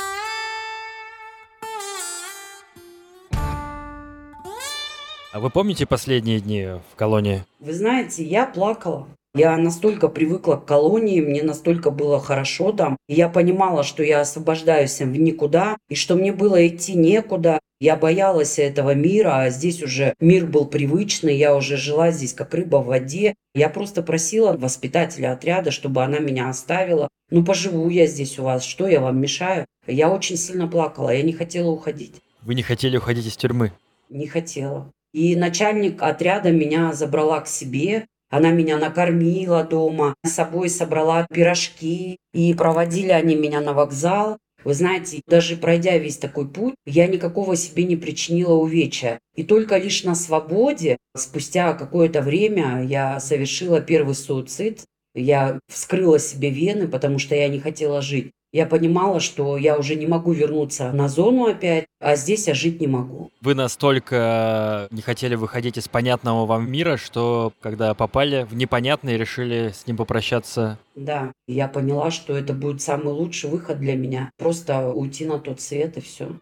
А вы помните последние дни в колонии? Вы знаете, я плакала. Я настолько привыкла к колонии, мне настолько было хорошо там. И я понимала, что я освобождаюсь в никуда, и что мне было идти некуда. Я боялась этого мира, а здесь уже мир был привычный, я уже жила здесь как рыба в воде. Я просто просила воспитателя отряда, чтобы она меня оставила. Ну, поживу я здесь у вас, что я вам мешаю? Я очень сильно плакала, я не хотела уходить. Вы не хотели уходить из тюрьмы? Не хотела. И начальник отряда меня забрала к себе, она меня накормила дома, с собой собрала пирожки, и проводили они меня на вокзал. Вы знаете, даже пройдя весь такой путь, я никакого себе не причинила увечья. И только лишь на свободе, спустя какое-то время, я совершила первый суицид. Я вскрыла себе вены, потому что я не хотела жить. Я понимала, что я уже не могу вернуться на зону опять, а здесь я жить не могу. Вы настолько не хотели выходить из понятного вам мира, что когда попали в непонятный, решили с ним попрощаться? Да, я поняла, что это будет самый лучший выход для меня. Просто уйти на тот свет и все.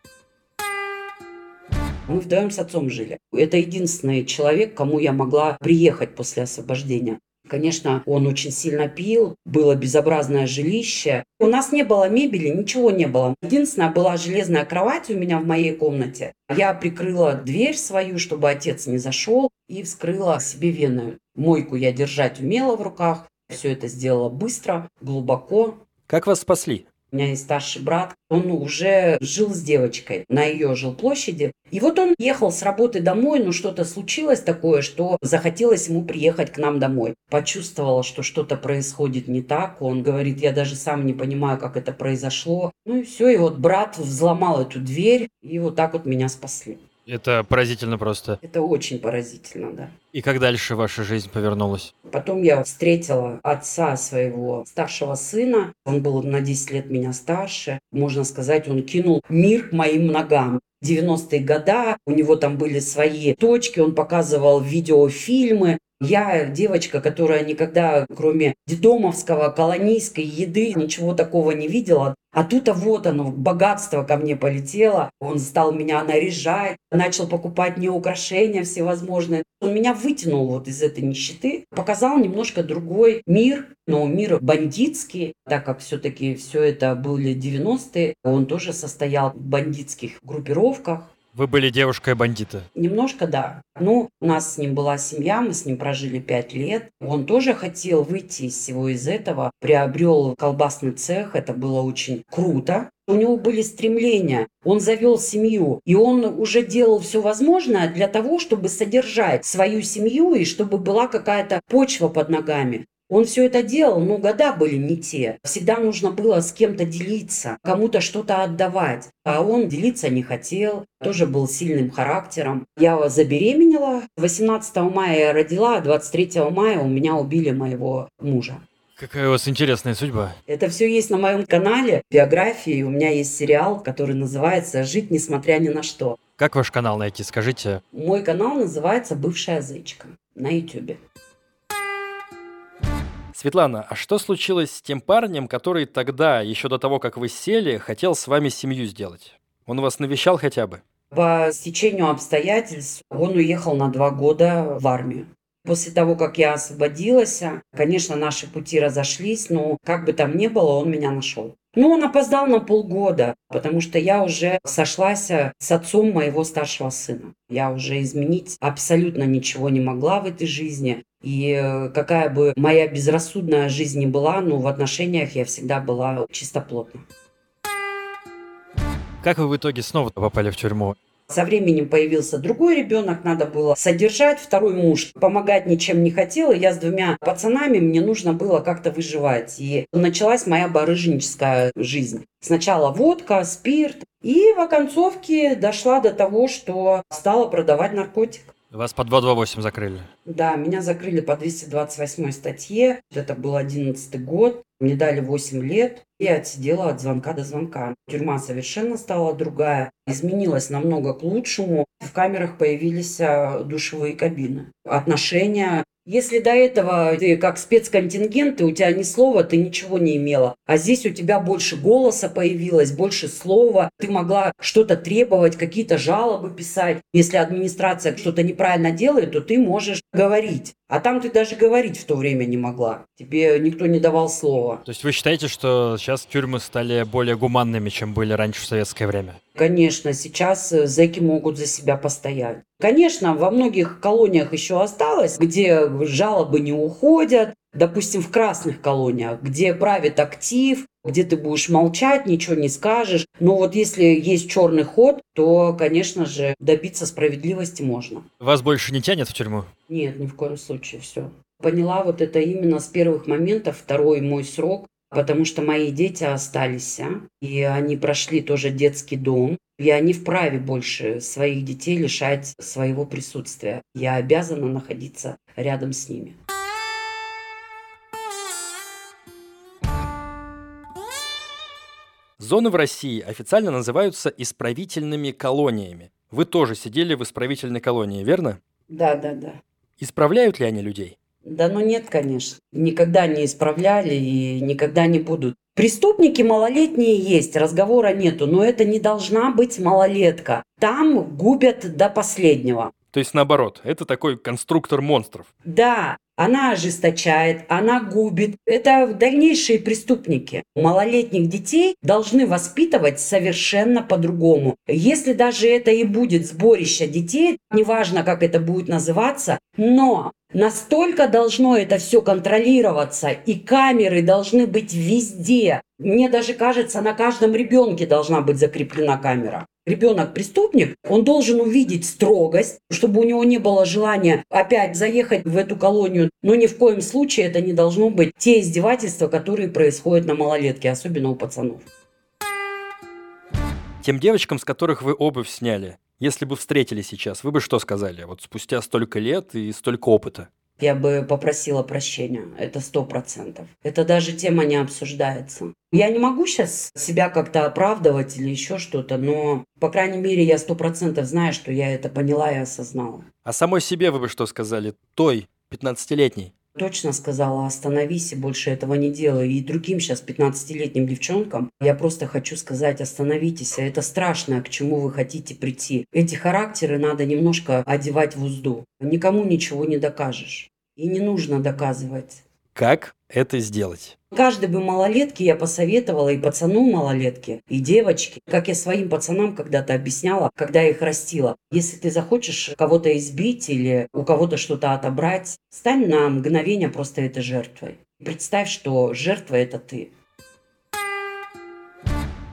Мы вдвоем с отцом жили. Это единственный человек, кому я могла приехать после освобождения. Конечно, он очень сильно пил, было безобразное жилище. У нас не было мебели, ничего не было. Единственное, была железная кровать у меня в моей комнате. Я прикрыла дверь свою, чтобы отец не зашел, и вскрыла себе вены. Мойку я держать умела в руках. Все это сделала быстро, глубоко. Как вас спасли? У меня есть старший брат, он уже жил с девочкой на ее жилплощади. И вот он ехал с работы домой, но что-то случилось такое, что захотелось ему приехать к нам домой. Почувствовала, что что-то происходит не так. Он говорит, я даже сам не понимаю, как это произошло. Ну и все, и вот брат взломал эту дверь, и вот так вот меня спасли. Это поразительно просто. Это очень поразительно, да. И как дальше ваша жизнь повернулась? Потом я встретила отца своего старшего сына. Он был на 10 лет меня старше. Можно сказать, он кинул мир к моим ногам. 90-е года, у него там были свои точки, он показывал видеофильмы, я девочка, которая никогда, кроме дедомовского, колонийской еды, ничего такого не видела. А тут-то вот оно, богатство ко мне полетело. Он стал меня наряжать, начал покупать мне украшения всевозможные. Он меня вытянул вот из этой нищеты, показал немножко другой мир, но мир бандитский, так как все-таки все это были 90-е, он тоже состоял в бандитских группировках. Вы были девушкой-бандита? Немножко, да. Ну, у нас с ним была семья, мы с ним прожили пять лет. Он тоже хотел выйти из всего из этого, приобрел колбасный цех, это было очень круто. У него были стремления, он завел семью, и он уже делал все возможное для того, чтобы содержать свою семью и чтобы была какая-то почва под ногами. Он все это делал, но года были не те. Всегда нужно было с кем-то делиться, кому-то что-то отдавать. А он делиться не хотел, тоже был сильным характером. Я забеременела, 18 мая я родила, а 23 мая у меня убили моего мужа. Какая у вас интересная судьба. Это все есть на моем канале, биографии. У меня есть сериал, который называется «Жить несмотря ни на что». Как ваш канал найти, скажите? Мой канал называется «Бывшая зычка» на YouTube. Светлана, а что случилось с тем парнем, который тогда, еще до того, как вы сели, хотел с вами семью сделать? Он вас навещал хотя бы? По стечению обстоятельств он уехал на два года в армию. После того, как я освободилась, конечно, наши пути разошлись, но как бы там ни было, он меня нашел. Ну, он опоздал на полгода, потому что я уже сошлась с отцом моего старшего сына. Я уже изменить абсолютно ничего не могла в этой жизни. И э, какая бы моя безрассудная жизнь ни была, но в отношениях я всегда была чистоплотна. Как вы в итоге снова попали в тюрьму? Со временем появился другой ребенок, надо было содержать. Второй муж помогать ничем не хотел. И я с двумя пацанами, мне нужно было как-то выживать. И началась моя барыжническая жизнь. Сначала водка, спирт. И в оконцовке дошла до того, что стала продавать наркотик. Вас по 228 закрыли? Да, меня закрыли по 228 статье. Это был 11 год. Мне дали 8 лет. Я отсидела от звонка до звонка. Тюрьма совершенно стала другая. Изменилась намного к лучшему. В камерах появились а, душевые кабины. Отношения если до этого ты как спецконтингент, ты у тебя ни слова, ты ничего не имела. А здесь у тебя больше голоса появилось, больше слова. Ты могла что-то требовать, какие-то жалобы писать. Если администрация что-то неправильно делает, то ты можешь говорить. А там ты даже говорить в то время не могла. Тебе никто не давал слова. То есть вы считаете, что сейчас тюрьмы стали более гуманными, чем были раньше в советское время? Конечно, сейчас э, зэки могут за себя постоять. Конечно, во многих колониях еще осталось, где жалобы не уходят, допустим, в красных колониях, где правит актив, где ты будешь молчать, ничего не скажешь. Но вот если есть черный ход, то, конечно же, добиться справедливости можно. Вас больше не тянет в тюрьму? Нет, ни в коем случае, все. Поняла вот это именно с первых моментов, второй мой срок, потому что мои дети остались, а? и они прошли тоже детский дом. Я не вправе больше своих детей лишать своего присутствия. Я обязана находиться рядом с ними. Зоны в России официально называются исправительными колониями. Вы тоже сидели в исправительной колонии, верно? Да, да, да. Исправляют ли они людей? Да ну нет, конечно. Никогда не исправляли и никогда не будут. Преступники малолетние есть, разговора нету, но это не должна быть малолетка. Там губят до последнего. То есть наоборот, это такой конструктор монстров. Да, она ожесточает, она губит. Это дальнейшие преступники. Малолетних детей должны воспитывать совершенно по-другому. Если даже это и будет сборище детей, неважно, как это будет называться, но Настолько должно это все контролироваться, и камеры должны быть везде. Мне даже кажется, на каждом ребенке должна быть закреплена камера. Ребенок преступник, он должен увидеть строгость, чтобы у него не было желания опять заехать в эту колонию. Но ни в коем случае это не должно быть те издевательства, которые происходят на малолетке, особенно у пацанов. Тем девочкам, с которых вы обувь сняли, если бы встретили сейчас, вы бы что сказали? Вот спустя столько лет и столько опыта. Я бы попросила прощения. Это сто процентов. Это даже тема не обсуждается. Я не могу сейчас себя как-то оправдывать или еще что-то, но, по крайней мере, я сто процентов знаю, что я это поняла и осознала. А самой себе вы бы что сказали? Той, 15-летней? Точно сказала, остановись и больше этого не делай. И другим сейчас 15-летним девчонкам я просто хочу сказать, остановитесь. Это страшно, к чему вы хотите прийти. Эти характеры надо немножко одевать в узду. Никому ничего не докажешь. И не нужно доказывать. Как это сделать? Каждой бы малолетке я посоветовала, и пацану малолетке, и девочке, как я своим пацанам когда-то объясняла, когда я их растила. Если ты захочешь кого-то избить или у кого-то что-то отобрать, стань на мгновение просто этой жертвой. Представь, что жертва – это ты.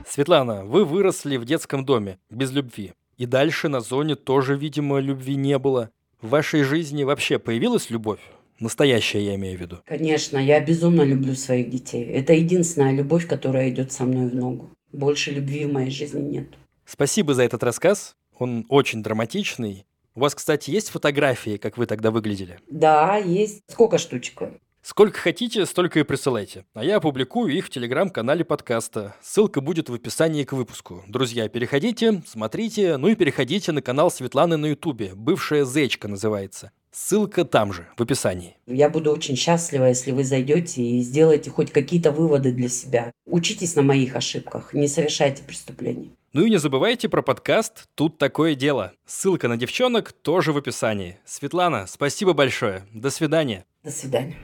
Светлана, вы выросли в детском доме, без любви. И дальше на зоне тоже, видимо, любви не было. В вашей жизни вообще появилась любовь? Настоящая, я имею в виду. Конечно, я безумно люблю своих детей. Это единственная любовь, которая идет со мной в ногу. Больше любви в моей жизни нет. Спасибо за этот рассказ. Он очень драматичный. У вас, кстати, есть фотографии, как вы тогда выглядели? Да, есть. Сколько штучек? Сколько хотите, столько и присылайте. А я опубликую их в телеграм-канале подкаста. Ссылка будет в описании к выпуску. Друзья, переходите, смотрите, ну и переходите на канал Светланы на ютубе. Бывшая Зечка называется. Ссылка там же, в описании. Я буду очень счастлива, если вы зайдете и сделаете хоть какие-то выводы для себя. Учитесь на моих ошибках, не совершайте преступлений. Ну и не забывайте про подкаст «Тут такое дело». Ссылка на девчонок тоже в описании. Светлана, спасибо большое. До свидания. До свидания.